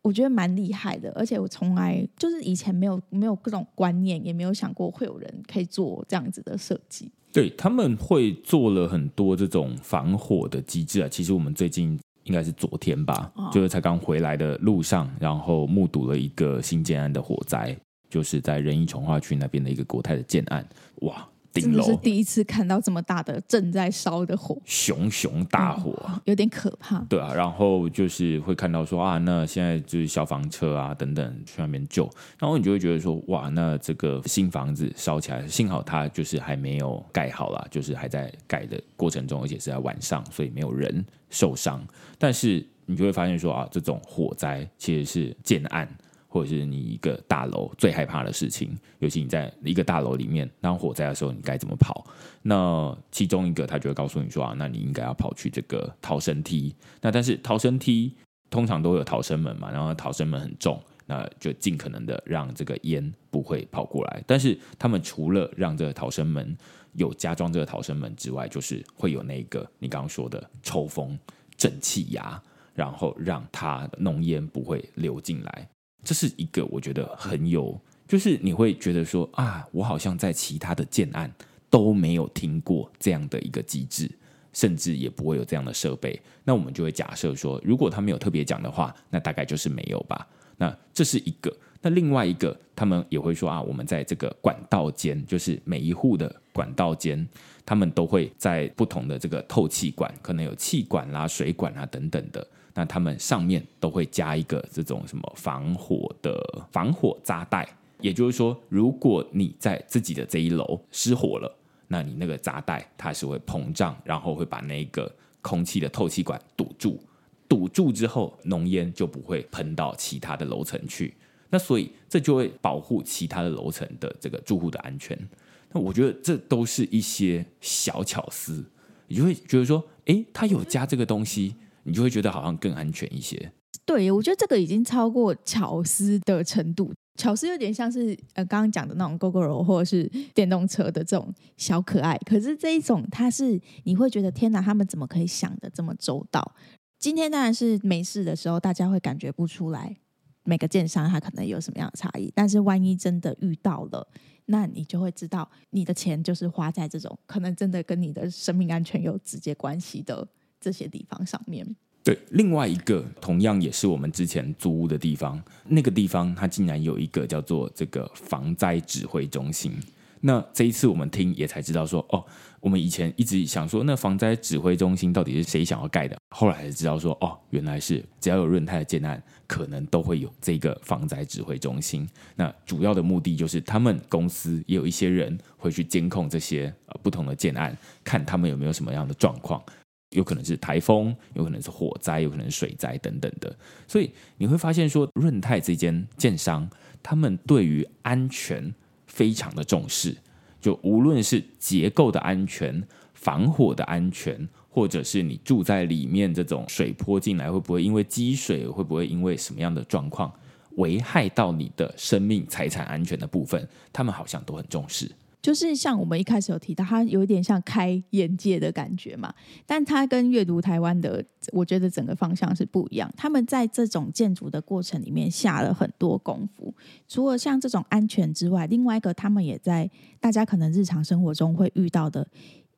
我觉得蛮厉害的，而且我从来就是以前没有没有各种观念，也没有想过会有人可以做这样子的设计。对，他们会做了很多这种防火的机制啊。其实我们最近应该是昨天吧，哦、就是才刚回来的路上，然后目睹了一个新建案的火灾，就是在仁义从化区那边的一个国泰的建案，哇！真的是第一次看到这么大的正在烧的火，熊熊大火，嗯，有点可怕。对啊，然后就是会看到说啊，那现在就是消防车啊等等去那边救，然后你就会觉得说哇，那这个新房子烧起来，幸好它就是还没有盖好啦，就是还在盖的过程中，而且是在晚上，所以没有人受伤。但是你就会发现说啊，这种火灾其实是建案。或者是你一个大楼最害怕的事情，尤其你在一个大楼里面，当火灾的时候，你该怎么跑？那其中一个他就会告诉你说啊，那你应该要跑去这个逃生梯。那但是逃生梯通常都有逃生门嘛，然后逃生门很重，那就尽可能的让这个烟不会跑过来。但是他们除了让这个逃生门有加装这个逃生门之外，就是会有那个你刚刚说的抽风正气压，然后让它浓烟不会流进来。这是一个我觉得很有，就是你会觉得说啊，我好像在其他的建案都没有听过这样的一个机制，甚至也不会有这样的设备。那我们就会假设说，如果他没有特别讲的话，那大概就是没有吧。那这是一个。那另外一个，他们也会说啊，我们在这个管道间，就是每一户的管道间，他们都会在不同的这个透气管，可能有气管啦、水管啊等等的。那他们上面都会加一个这种什么防火的防火扎带，也就是说，如果你在自己的这一楼失火了，那你那个扎带它是会膨胀，然后会把那个空气的透气管堵住，堵住之后，浓烟就不会喷到其他的楼层去。那所以这就会保护其他的楼层的这个住户的安全。那我觉得这都是一些小巧思，你就会觉得说，诶，他有加这个东西，你就会觉得好像更安全一些。对，我觉得这个已经超过巧思的程度，巧思有点像是呃刚刚讲的那种 GoGo 或者是电动车的这种小可爱。可是这一种，它是你会觉得天哪，他们怎么可以想得这么周到？今天当然是没事的时候，大家会感觉不出来。每个建商它可能有什么样的差异，但是万一真的遇到了，那你就会知道你的钱就是花在这种可能真的跟你的生命安全有直接关系的这些地方上面。对，另外一个同样也是我们之前租屋的地方，那个地方它竟然有一个叫做这个防灾指挥中心。那这一次我们听也才知道说，哦，我们以前一直想说，那防灾指挥中心到底是谁想要盖的？后来才知道说，哦，原来是只要有润泰的建案，可能都会有这个防灾指挥中心。那主要的目的就是，他们公司也有一些人会去监控这些呃不同的建案，看他们有没有什么样的状况，有可能是台风，有可能是火灾，有可能是水灾等等的。所以你会发现说，润泰这间建商，他们对于安全。非常的重视，就无论是结构的安全、防火的安全，或者是你住在里面这种水泼进来会不会因为积水，会不会因为什么样的状况危害到你的生命财产安全的部分，他们好像都很重视。就是像我们一开始有提到，它有点像开眼界的感觉嘛，但它跟阅读台湾的，我觉得整个方向是不一样。他们在这种建筑的过程里面下了很多功夫，除了像这种安全之外，另外一个他们也在大家可能日常生活中会遇到的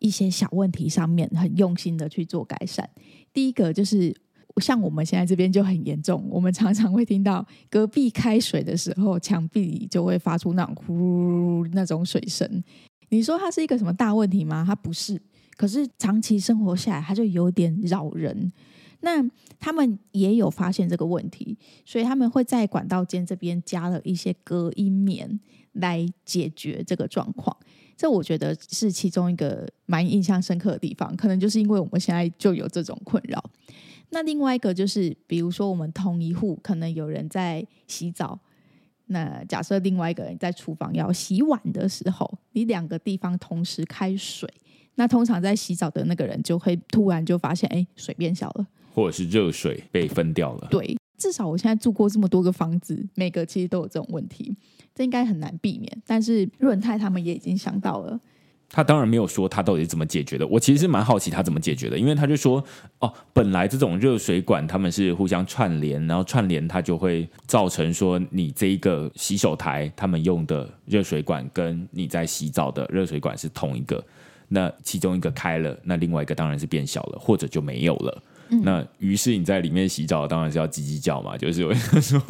一些小问题上面，很用心的去做改善。第一个就是。像我们现在这边就很严重，我们常常会听到隔壁开水的时候，墙壁里就会发出那种呼那种水声。你说它是一个什么大问题吗？它不是，可是长期生活下来，它就有点扰人。那他们也有发现这个问题，所以他们会在管道间这边加了一些隔音棉来解决这个状况。这我觉得是其中一个蛮印象深刻的地方，可能就是因为我们现在就有这种困扰。那另外一个就是，比如说我们同一户可能有人在洗澡，那假设另外一个人在厨房要洗碗的时候，你两个地方同时开水，那通常在洗澡的那个人就会突然就发现，哎，水变小了，或者是热水被分掉了。对，至少我现在住过这么多个房子，每个其实都有这种问题，这应该很难避免。但是润泰他们也已经想到了。他当然没有说他到底怎么解决的，我其实是蛮好奇他怎么解决的，因为他就说哦，本来这种热水管他们是互相串联，然后串联它就会造成说你这一个洗手台他们用的热水管跟你在洗澡的热水管是同一个，那其中一个开了，那另外一个当然是变小了，或者就没有了。嗯、那于是你在里面洗澡，当然是要叽叽叫嘛，就是我说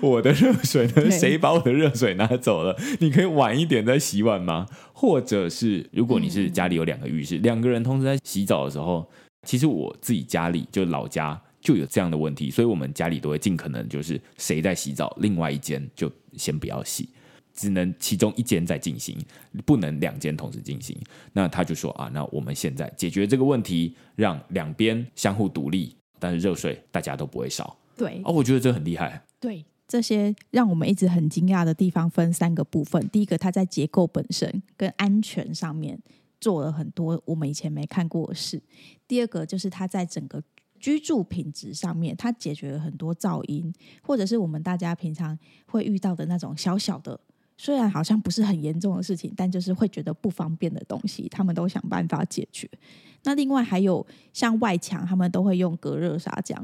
我的热水呢，谁把我的热水拿走了？你可以晚一点再洗碗吗？或者是如果你是家里有两个浴室，两个人同时在洗澡的时候，其实我自己家里就老家就有这样的问题，所以我们家里都会尽可能就是谁在洗澡，另外一间就先不要洗。只能其中一间在进行，不能两间同时进行。那他就说啊，那我们现在解决这个问题，让两边相互独立，但是热水大家都不会少。对，哦，我觉得这很厉害。对，这些让我们一直很惊讶的地方分三个部分。第一个，它在结构本身跟安全上面做了很多我们以前没看过的事。第二个，就是它在整个居住品质上面，它解决了很多噪音，或者是我们大家平常会遇到的那种小小的。虽然好像不是很严重的事情，但就是会觉得不方便的东西，他们都想办法解决。那另外还有像外墙，他们都会用隔热砂浆。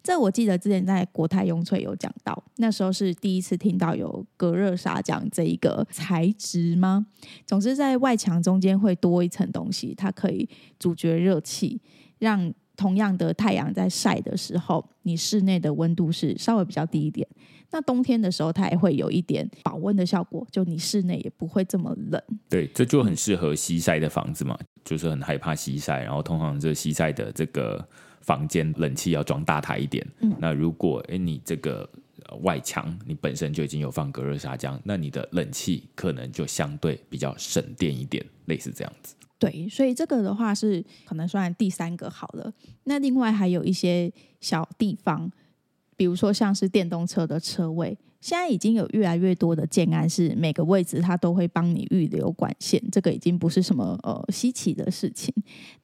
这我记得之前在国泰雍翠有讲到，那时候是第一次听到有隔热砂浆这一个材质吗？总之，在外墙中间会多一层东西，它可以阻绝热气，让同样的太阳在晒的时候，你室内的温度是稍微比较低一点。那冬天的时候，它也会有一点保温的效果，就你室内也不会这么冷。对，这就很适合西晒的房子嘛，就是很害怕西晒，然后通常这西晒的这个房间冷气要装大台一点。嗯，那如果诶你这个外墙你本身就已经有放隔热砂浆，那你的冷气可能就相对比较省电一点，类似这样子。对，所以这个的话是可能算第三个好了。那另外还有一些小地方。比如说，像是电动车的车位，现在已经有越来越多的建安是每个位置它都会帮你预留管线，这个已经不是什么呃稀奇的事情。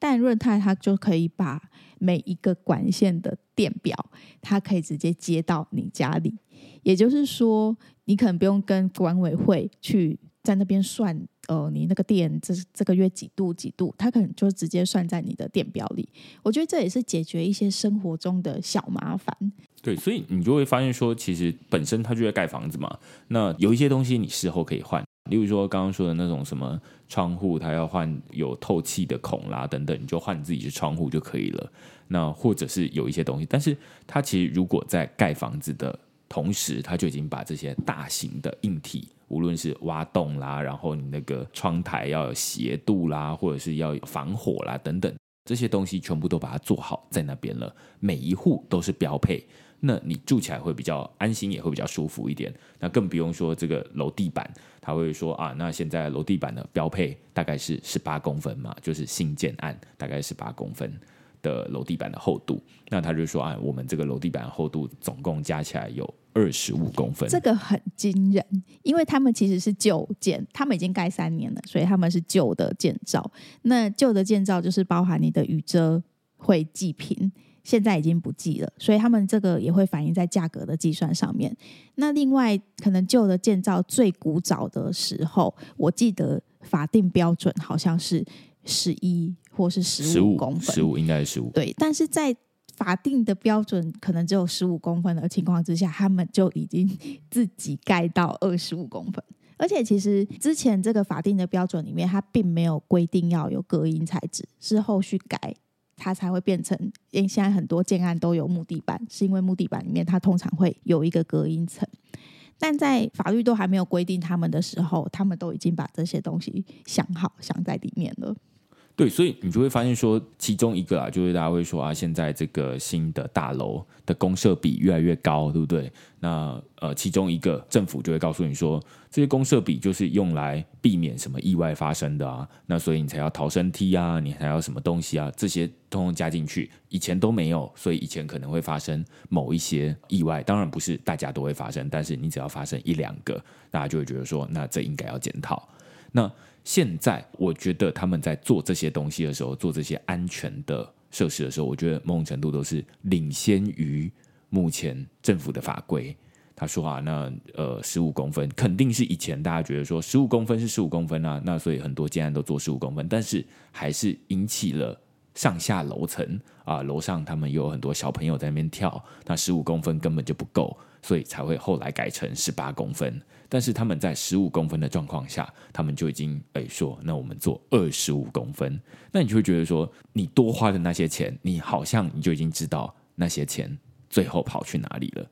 但润泰它就可以把每一个管线的电表，它可以直接接到你家里，也就是说，你可能不用跟管委会去在那边算。呃，你那个电这这个月几度几度，它可能就直接算在你的电表里。我觉得这也是解决一些生活中的小麻烦。对，所以你就会发现说，其实本身它就在盖房子嘛。那有一些东西你事后可以换，例如说刚刚说的那种什么窗户，它要换有透气的孔啦等等，你就换自己的窗户就可以了。那或者是有一些东西，但是它其实如果在盖房子的同时，它就已经把这些大型的硬体。无论是挖洞啦，然后你那个窗台要有斜度啦，或者是要有防火啦等等，这些东西全部都把它做好在那边了。每一户都是标配，那你住起来会比较安心，也会比较舒服一点。那更不用说这个楼地板，他会说啊，那现在楼地板的标配大概是十八公分嘛，就是新建案大概十八公分的楼地板的厚度。那他就说啊，我们这个楼地板厚度总共加起来有。二十五公分，这个很惊人，因为他们其实是旧建，他们已经盖三年了，所以他们是旧的建造。那旧的建造就是包含你的雨遮会计平，现在已经不计了，所以他们这个也会反映在价格的计算上面。那另外，可能旧的建造最古早的时候，我记得法定标准好像是十一或是十五公分，十五应该是十五，对，但是在法定的标准可能只有十五公分的情况之下，他们就已经 自己盖到二十五公分。而且其实之前这个法定的标准里面，它并没有规定要有隔音材质，是后续改它才会变成。因为现在很多建案都有木地板，是因为木地板里面它通常会有一个隔音层。但在法律都还没有规定他们的时候，他们都已经把这些东西想好想在里面了。对，所以你就会发现说，其中一个啊，就是大家会说啊，现在这个新的大楼的公设比越来越高，对不对？那呃，其中一个政府就会告诉你说，这些公设比就是用来避免什么意外发生的啊，那所以你才要逃生梯啊，你还要什么东西啊，这些通通加进去，以前都没有，所以以前可能会发生某一些意外，当然不是大家都会发生，但是你只要发生一两个，大家就会觉得说，那这应该要检讨。那现在我觉得他们在做这些东西的时候，做这些安全的设施的时候，我觉得某种程度都是领先于目前政府的法规。他说啊，那呃十五公分肯定是以前大家觉得说十五公分是十五公分啊，那所以很多建案都做十五公分，但是还是引起了上下楼层啊，楼上他们有很多小朋友在那边跳，那十五公分根本就不够，所以才会后来改成十八公分。但是他们在十五公分的状况下，他们就已经诶说，那我们做二十五公分，那你就会觉得说，你多花的那些钱，你好像你就已经知道那些钱最后跑去哪里了。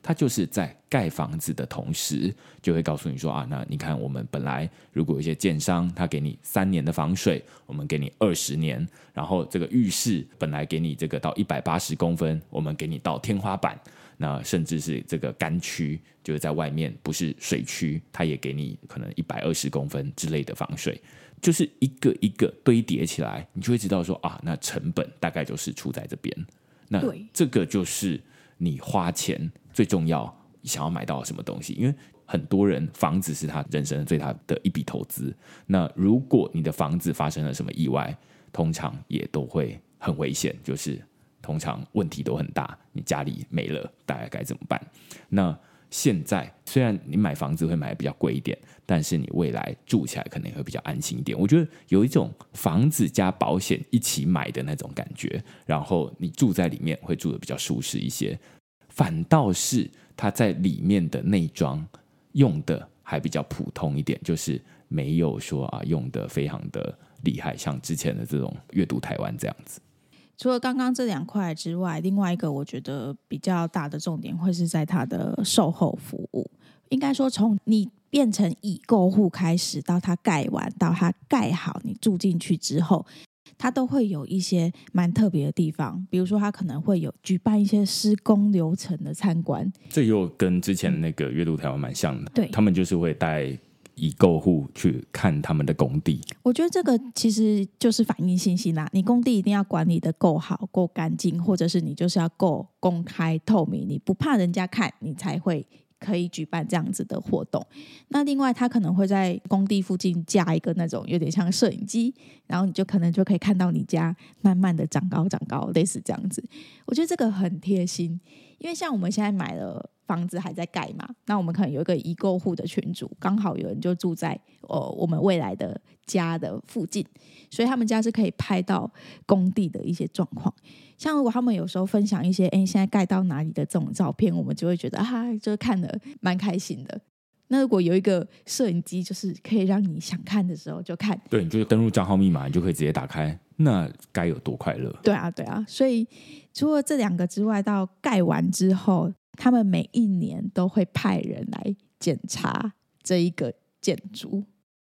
他就是在盖房子的同时，就会告诉你说啊，那你看我们本来如果有一些建商，他给你三年的防水，我们给你二十年，然后这个浴室本来给你这个到一百八十公分，我们给你到天花板。那甚至是这个干区，就是在外面不是水区，它也给你可能一百二十公分之类的防水，就是一个一个堆叠起来，你就会知道说啊，那成本大概就是出在这边。那这个就是你花钱最重要，想要买到什么东西，因为很多人房子是他人生最大的一笔投资。那如果你的房子发生了什么意外，通常也都会很危险，就是。通常问题都很大，你家里没了，大概该怎么办？那现在虽然你买房子会买的比较贵一点，但是你未来住起来可能也会比较安心一点。我觉得有一种房子加保险一起买的那种感觉，然后你住在里面会住的比较舒适一些。反倒是它在里面的内装用的还比较普通一点，就是没有说啊用的非常的厉害，像之前的这种阅读台湾这样子。除了刚刚这两块之外，另外一个我觉得比较大的重点会是在它的售后服务。应该说，从你变成已购户开始，到它盖完，到它盖好，你住进去之后，它都会有一些蛮特别的地方。比如说，它可能会有举办一些施工流程的参观。这又跟之前那个阅读台湾蛮像的。对，他们就是会带。已购户去看他们的工地，我觉得这个其实就是反映信心啦。你工地一定要管理得够好、够干净，或者是你就是要够公开透明，你不怕人家看，你才会可以举办这样子的活动。那另外，他可能会在工地附近架一个那种有点像摄影机，然后你就可能就可以看到你家慢慢的长高、长高，类似这样子。我觉得这个很贴心，因为像我们现在买了。房子还在盖嘛？那我们可能有一个已购户的群组，刚好有人就住在呃我们未来的家的附近，所以他们家是可以拍到工地的一些状况。像如果他们有时候分享一些哎现在盖到哪里的这种照片，我们就会觉得啊，就是看的蛮开心的。那如果有一个摄影机，就是可以让你想看的时候就看，对，你就登录账号密码，你就可以直接打开，那该有多快乐？对啊，对啊。所以除了这两个之外，到盖完之后。他们每一年都会派人来检查这一个建筑，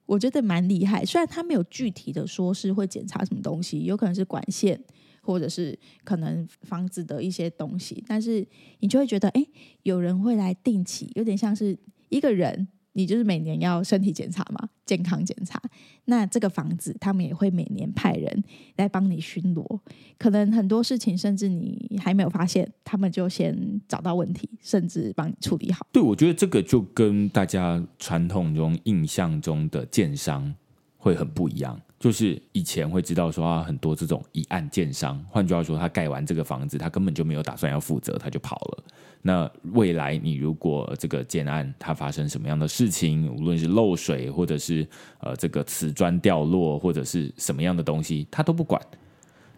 我觉得蛮厉害。虽然他没有具体的说是会检查什么东西，有可能是管线，或者是可能房子的一些东西，但是你就会觉得，哎，有人会来定期，有点像是一个人。你就是每年要身体检查嘛，健康检查。那这个房子，他们也会每年派人来帮你巡逻。可能很多事情，甚至你还没有发现，他们就先找到问题，甚至帮你处理好。对，我觉得这个就跟大家传统中印象中的建商会很不一样。就是以前会知道说啊，很多这种一案建商，换句话说，他盖完这个房子，他根本就没有打算要负责，他就跑了。那未来你如果这个建案它发生什么样的事情，无论是漏水，或者是呃这个瓷砖掉落，或者是什么样的东西，他都不管。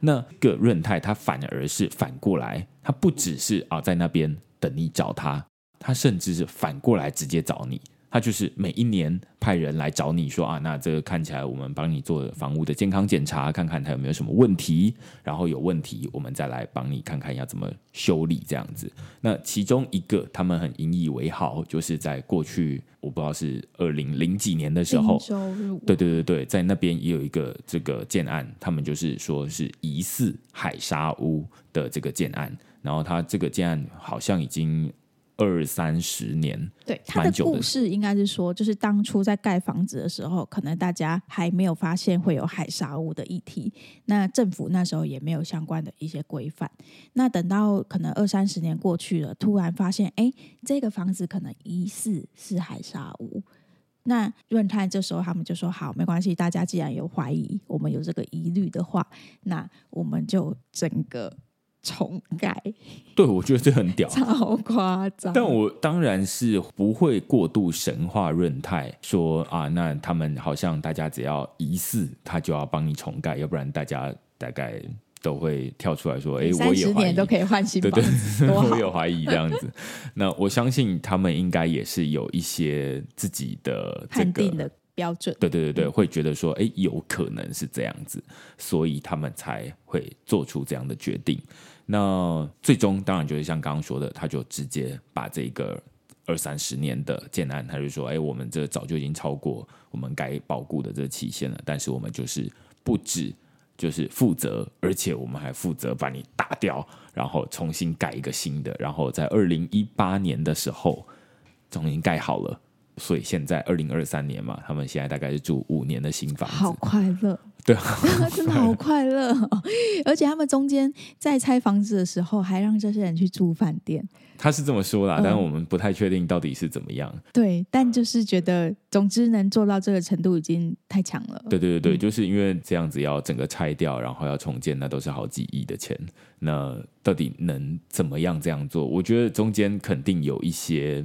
那个润泰他反而是反过来，他不只是啊在那边等你找他，他甚至是反过来直接找你。他就是每一年派人来找你说啊，那这个看起来我们帮你做房屋的健康检查，看看它有没有什么问题，然后有问题我们再来帮你看看要怎么修理这样子。那其中一个他们很引以为豪，就是在过去我不知道是二零零几年的时候，对对对对，在那边也有一个这个建案，他们就是说是疑似海沙屋的这个建案，然后他这个建案好像已经。二三十年，对，他的故事应该是说，就是当初在盖房子的时候，可能大家还没有发现会有海沙屋的议题，那政府那时候也没有相关的一些规范。那等到可能二三十年过去了，突然发现，哎，这个房子可能疑似是海沙屋。那润泰这时候他们就说：“好，没关系，大家既然有怀疑，我们有这个疑虑的话，那我们就整个。”重盖，对，我觉得这很屌，超夸张。但我当然是不会过度神话润泰，说啊，那他们好像大家只要疑似，他就要帮你重盖，要不然大家大概都会跳出来说，哎，我也怀疑都可以换新房，对对，我有怀疑这样子。那我相信他们应该也是有一些自己的这个判定的。标准，对对对对，会觉得说，哎，有可能是这样子，所以他们才会做出这样的决定。那最终当然就是像刚刚说的，他就直接把这个二三十年的建案，他就说，哎，我们这早就已经超过我们该保固的这期限了，但是我们就是不止就是负责，而且我们还负责把你打掉，然后重新盖一个新的，然后在二零一八年的时候重新盖好了。所以现在二零二三年嘛，他们现在大概是住五年的新房子，好快乐，对，真的好快乐哦。而且他们中间在拆房子的时候，还让这些人去住饭店。他是这么说啦，嗯，但是我们不太确定到底是怎么样。对，但就是觉得，总之能做到这个程度已经太强了。对对对对，嗯，就是因为这样子要整个拆掉，然后要重建，那都是好几亿的钱。那到底能怎么样这样做？我觉得中间肯定有一些。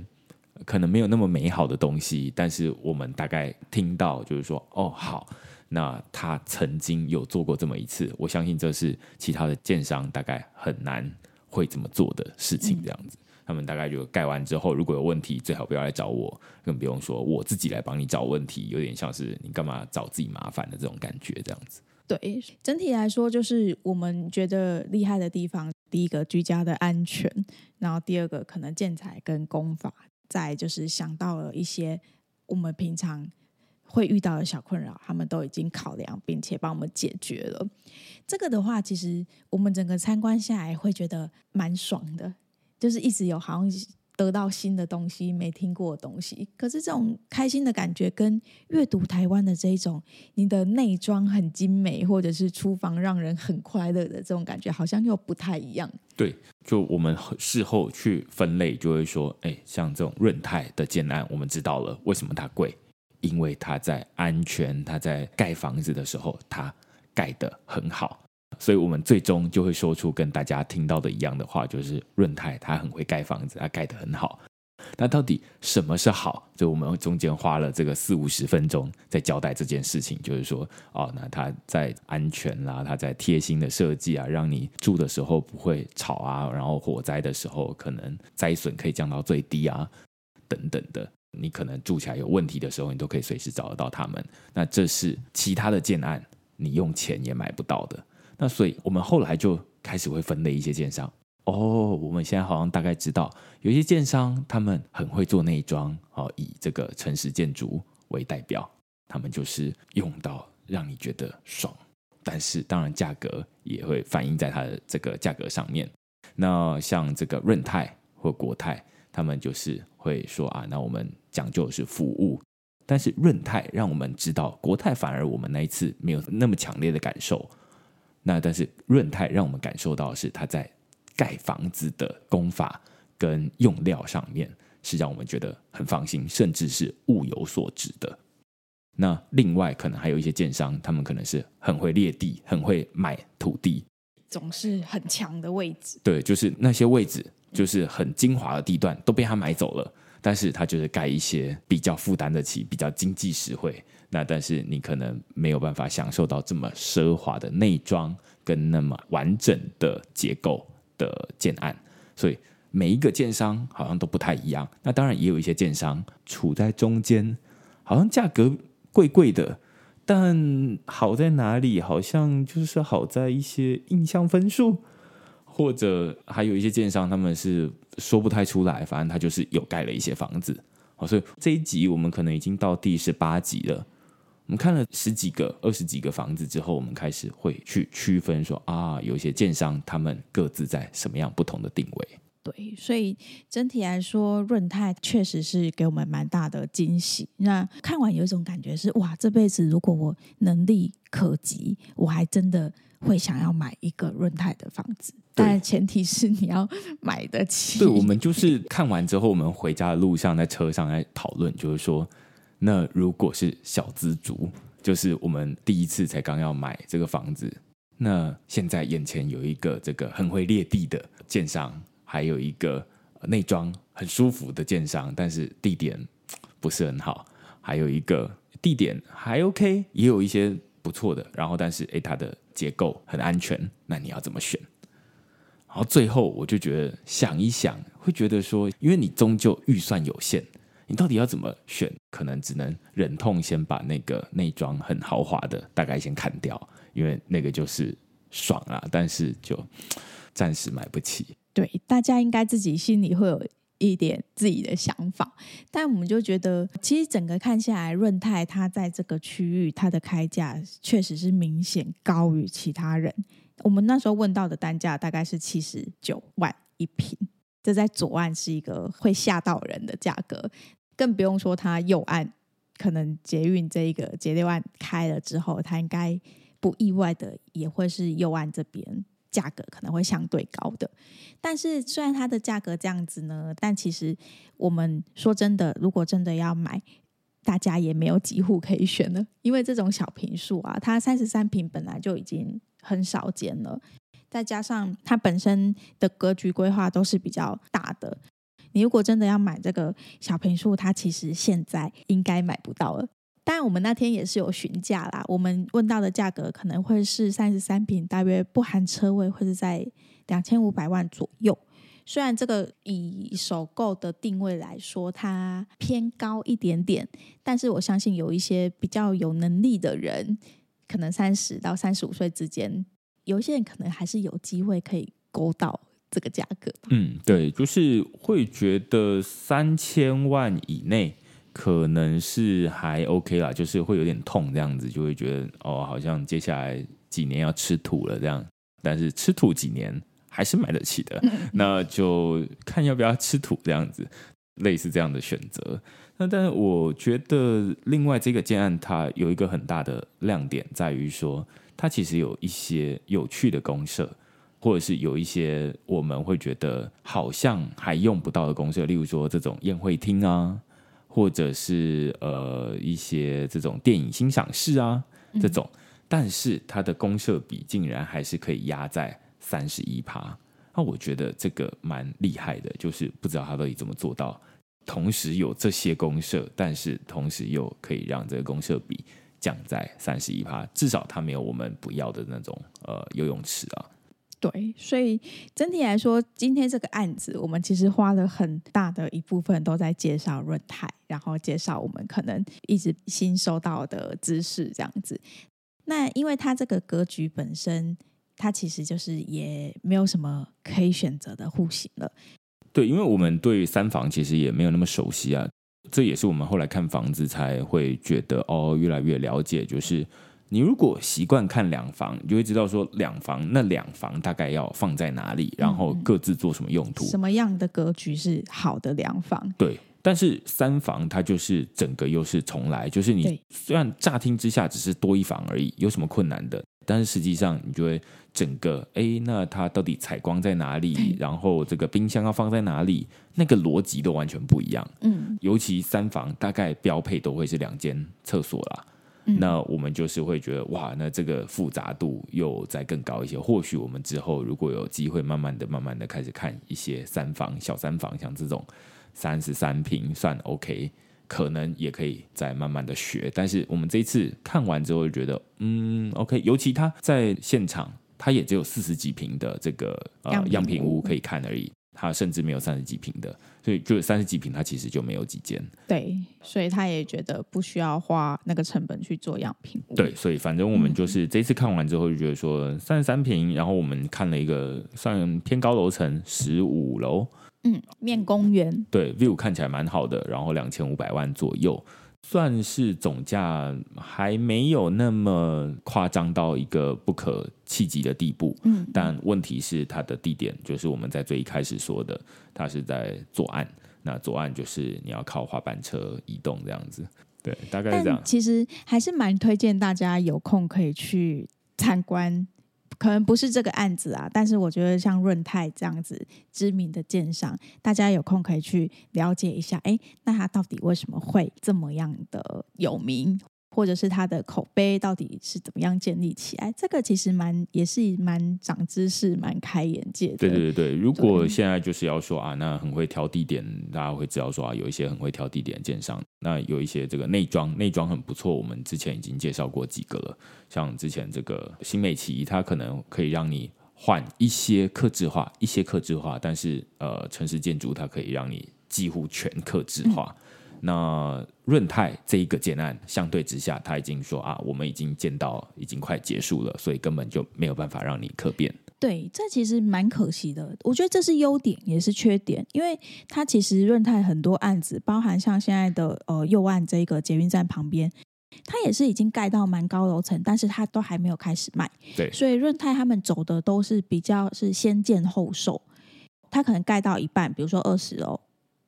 可能没有那么美好的东西，但是我们大概听到就是说，哦，好，那他曾经有做过这么一次，我相信这是其他的建商大概很难会这么做的事情，这样子。他们大概就盖完之后，如果有问题，最好不要来找我，更不用说我自己来帮你找问题，有点像是你干嘛找自己麻烦的这种感觉，这样子。对，整体来说，就是我们觉得厉害的地方，第一个居家的安全，然后第二个可能建材跟工法，在就是想到了一些我们平常会遇到的小困扰，他们都已经考量并且帮我们解决了。这个的话，其实我们整个参观下来会觉得蛮爽的。就是一直有好像得到新的东西，没听过的东西。可是这种开心的感觉，跟阅读台湾的这一种，你的内装很精美，或者是厨房让人很快乐的这种感觉，好像又不太一样。对，就我们事后去分类，就会说，哎，像这种润泰的建案，我们知道了为什么它贵，因为它在安全，它在盖房子的时候，它盖得很好。所以我们最终就会说出跟大家听到的一样的话，就是润泰他很会盖房子，他盖得很好。那到底什么是好？就我们中间花了这个四五十分钟在交代这件事情，就是说，哦，那他在安全啦，他在贴心的设计啊，让你住的时候不会吵啊，然后火灾的时候可能灾损可以降到最低啊，等等的。你可能住起来有问题的时候，你都可以随时找得到他们。那这是其他的建案，你用钱也买不到的。那所以，我们后来就开始会分类一些建商。哦，我们现在好像大概知道，有一些建商他们很会做内装，哦，以这个诚实建筑为代表，他们就是用到让你觉得爽，但是当然价格也会反映在它的这个价格上面。那像这个润泰或国泰，他们就是会说啊，那我们讲究的是服务，但是润泰让我们知道，国泰反而我们那一次没有那么强烈的感受。那但是润泰让我们感受到的是他在盖房子的工法跟用料上面是让我们觉得很放心，甚至是物有所值的。那另外可能还有一些建商，他们可能是很会列地，很会买土地，总是很强的位置。对，就是那些位置，就是很精华的地段都被他买走了，但是他就是盖一些比较负担得起、比较经济实惠。那但是你可能没有办法享受到这么奢华的内装跟那么完整的结构的建案，所以每一个建商好像都不太一样。那当然也有一些建商处在中间，好像价格贵贵的，但好在哪里？好像就是好在一些印象分数，或者还有一些建商他们是说不太出来，反正他就是有盖了一些房子。好，所以这一集我们可能已经到第十八集了。我们看了十几个、二十几个房子之后，我们开始会去区分说啊，有些建商他们各自在什么样不同的定位。对，所以整体来说，润泰确实是给我们蛮大的惊喜。那看完有一种感觉是，哇，这辈子如果我能力可及，我还真的会想要买一个润泰的房子。但前提是你要买得起。对，我们就是看完之后，我们回家的路上在车上在讨论，就是说。那如果是小资族，就是我们第一次才刚要买这个房子，那现在眼前有一个这个很会裂地的建商，还有一个内装很舒服的建商，但是地点不是很好，还有一个地点还 OK，也有一些不错的，然后但是诶，它的结构很安全，那你要怎么选？然后最后我就觉得想一想，会觉得说，因为你终究预算有限。你到底要怎么选？可能只能忍痛先把那个内装很豪华的大概先砍掉，因为那个就是爽啊，但是就暂时买不起。对，大家应该自己心里会有一点自己的想法，但我们就觉得，其实整个看下来，润泰它在这个区域它的开价确实是明显高于其他人。我们那时候问到的单价大概是七十九万一平。这在左岸是一个会吓到人的价格，更不用说它右岸，可能捷运这一个捷六岸开了之后，它应该不意外的也会是右岸这边价格可能会相对高的。但是虽然它的价格这样子呢，但其实我们说真的，如果真的要买，大家也没有几户可以选了，因为这种小坪数啊，它三十三坪本来就已经很少见了。再加上它本身的格局规划都是比较大的，你如果真的要买这个小平数，它其实现在应该买不到了。当然，我们那天也是有询价啦，我们问到的价格可能会是三十三平，大约不含车位，会是在两千五百万左右。虽然这个以首购的定位来说，它偏高一点点，但是我相信有一些比较有能力的人，可能三十到三十五岁之间，有一些人可能还是有机会可以勾到这个价格。嗯，对，就是会觉得三千万以内可能是还 OK 啦，就是会有点痛这样子，就会觉得哦，好像接下来几年要吃土了这样，但是吃土几年。还是买得起的，那就看要不要吃土这样子，类似这样的选择。那但是我觉得，另外这个建案它有一个很大的亮点，在于说它其实有一些有趣的公设，或者是有一些我们会觉得好像还用不到的公社，例如说这种宴会厅啊，或者是呃一些这种电影欣赏室啊这种，但是它的公社比竟然还是可以压在。三十一趴，那我觉得这个蛮厉害的，就是不知道他到底怎么做到，同时有这些公社，但是同时又可以让这个公社比降在三十一趴，至少它没有我们不要的那种呃游泳池啊。对，所以整体来说，今天这个案子我们其实花了很大的一部分都在介绍润泰，然后介绍我们可能一直新收到的知识这样子。那因为它这个格局本身。它其实就是也没有什么可以选择的户型了。对，因为我们对三房其实也没有那么熟悉啊，这也是我们后来看房子才会觉得哦，越来越了解。就是你如果习惯看两房，你就会知道说两房那两房大概要放在哪里，然后各自做什么用途，什么样的格局是好的两房。对，但是三房它就是整个又是重来，就是你虽然乍听之下只是多一房而已，有什么困难的？但是实际上，你就会整个哎，那它到底采光在哪里？然后这个冰箱要放在哪里？那个逻辑都完全不一样。嗯，尤其三房大概标配都会是两间厕所啦。嗯，那我们就是会觉得哇，那这个复杂度又再更高一些。或许我们之后如果有机会，慢慢的、慢慢的开始看一些三房、小三房，像这种三十三平算 OK。可能也可以再慢慢的学，但是我们这一次看完之后就觉得，嗯，OK，尤其他在现场，他也只有四十几平的这个呃样品屋可以看而已，他甚至没有三十几平的，所以就三十几平，他其实就没有几间。对，所以他也觉得不需要花那个成本去做样品屋。对，所以反正我们就是这次看完之后就觉得说三十三平，然后我们看了一个算偏高楼层十五楼。嗯，面公园对 view 看起来蛮好的，然后两千五百万左右，算是总价还没有那么夸张到一个不可企及的地步。嗯，但问题是它的地点就是我们在最一开始说的，它是在左岸，那左岸就是你要靠滑板车移动这样子。对，大概是这样。其实还是蛮推荐大家有空可以去参观。可能不是这个案子啊，但是我觉得像润泰这样子知名的鉴赏，大家有空可以去了解一下。哎，那他到底为什么会这么样的有名？或者是他的口碑到底是怎么样建立起来？这个其实蛮也是蛮长知识、蛮开眼界的。对对对对，如果现在就是要说啊，那很会挑地点，大家会知道说啊，有一些很会挑地点的建商，那有一些这个内装内装很不错，我们之前已经介绍过几个了。像之前这个新美奇，它可能可以让你换一些克制化，一些克制化，但是呃，城市建筑它可以让你几乎全克制化。嗯那润泰这一个建案，相对之下，他已经说啊，我们已经建到已经快结束了，所以根本就没有办法让你可变。对，这其实蛮可惜的。我觉得这是优点，也是缺点，因为它其实润泰很多案子，包含像现在的呃右岸这个捷运站旁边，它也是已经盖到蛮高楼层，但是它都还没有开始卖。对，所以润泰他们走的都是比较是先建后售，它可能盖到一半，比如说二十楼。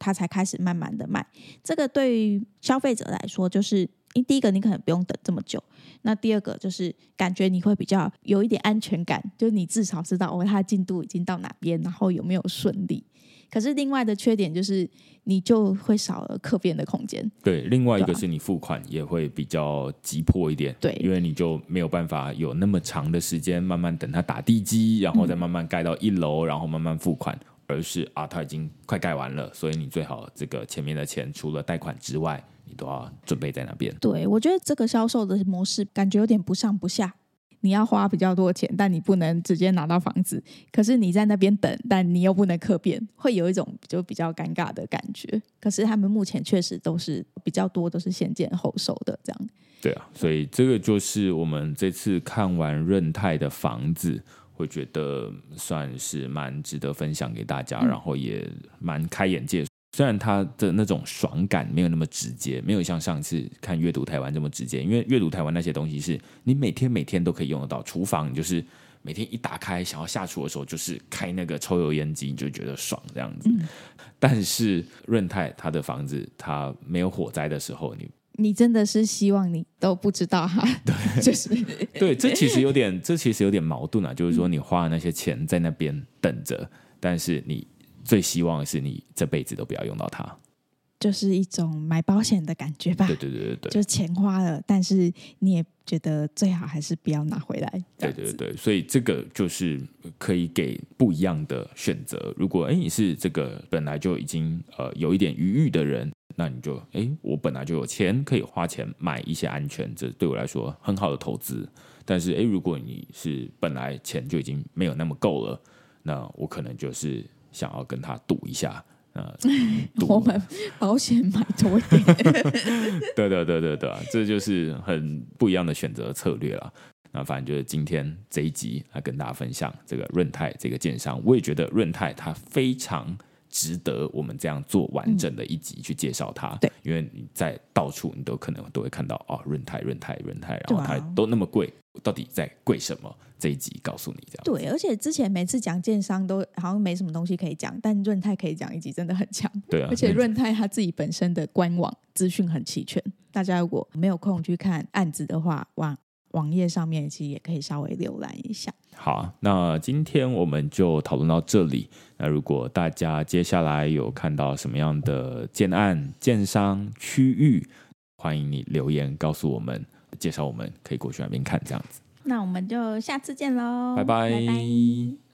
它才开始慢慢的卖，这个对于消费者来说，就是第一个你可能不用等这么久，那第二个就是感觉你会比较有一点安全感，就你至少知道哦，它的进度已经到哪边，然后有没有顺利。可是另外的缺点就是你就会少了客变的空间。对，另外一个是你付款也会比较急迫一点，对，因为你就没有办法有那么长的时间慢慢等它打地基，然后再慢慢盖到一楼，然后慢慢付款。而是啊，它已经快盖完了，所以你最好这个前面的钱除了贷款之外，你都要准备在那边。对，我觉得这个销售的模式感觉有点不上不下。你要花比较多钱，但你不能直接拿到房子。可是你在那边等，但你又不能客变，会有一种就比较尴尬的感觉。可是他们目前确实都是比较多，都是先建后售的这样。对啊，所以这个就是我们这次看完润泰的房子，会觉得算是蛮值得分享给大家，嗯、然后也蛮开眼界。虽然它的那种爽感没有那么直接，没有像上次看阅读台湾这么直接，因为阅读台湾那些东西是你每天每天都可以用得到。厨房你就是每天一打开，想要下厨的时候，就是开那个抽油烟机，你就觉得爽这样子。嗯、但是润泰他的房子，它没有火灾的时候，你你真的是希望你都不知道哈？对，就是对，这其实有点，这其实有点矛盾啊。就是说，你花了那些钱在那边等着，但是你。最希望的是你这辈子都不要用到它，就是一种买保险的感觉吧。对对对对对，就钱花了，但是你也觉得最好还是不要拿回来。对对对，所以这个就是可以给不一样的选择。如果哎你是这个本来就已经呃有一点余裕的人，那你就哎我本来就有钱可以花钱买一些安全，这对我来说很好的投资。但是哎如果你是本来钱就已经没有那么够了，那我可能就是。想要跟他赌一下，呃，我们保险买多一点，对对对对对，这就是很不一样的选择策略了。那反正就是今天这一集来跟大家分享这个润泰这个建商，我也觉得润泰它非常值得我们这样做完整的一集去介绍它。对，因为你在到处你都可能都会看到哦，润泰润泰润泰，然后它都那么贵。到底在贵什么？这一集告诉你这样。对，而且之前每次讲建商都好像没什么东西可以讲，但润泰可以讲一集，真的很强。对啊，而且润泰他自己本身的官网资讯很齐全，大家如果没有空去看案子的话，网网页上面其实也可以稍微浏览一下。好，那今天我们就讨论到这里。那如果大家接下来有看到什么样的建案、建商、区域，欢迎你留言告诉我们。介绍我们可以过去那边看，这样子。那我们就下次见喽，拜拜。拜拜。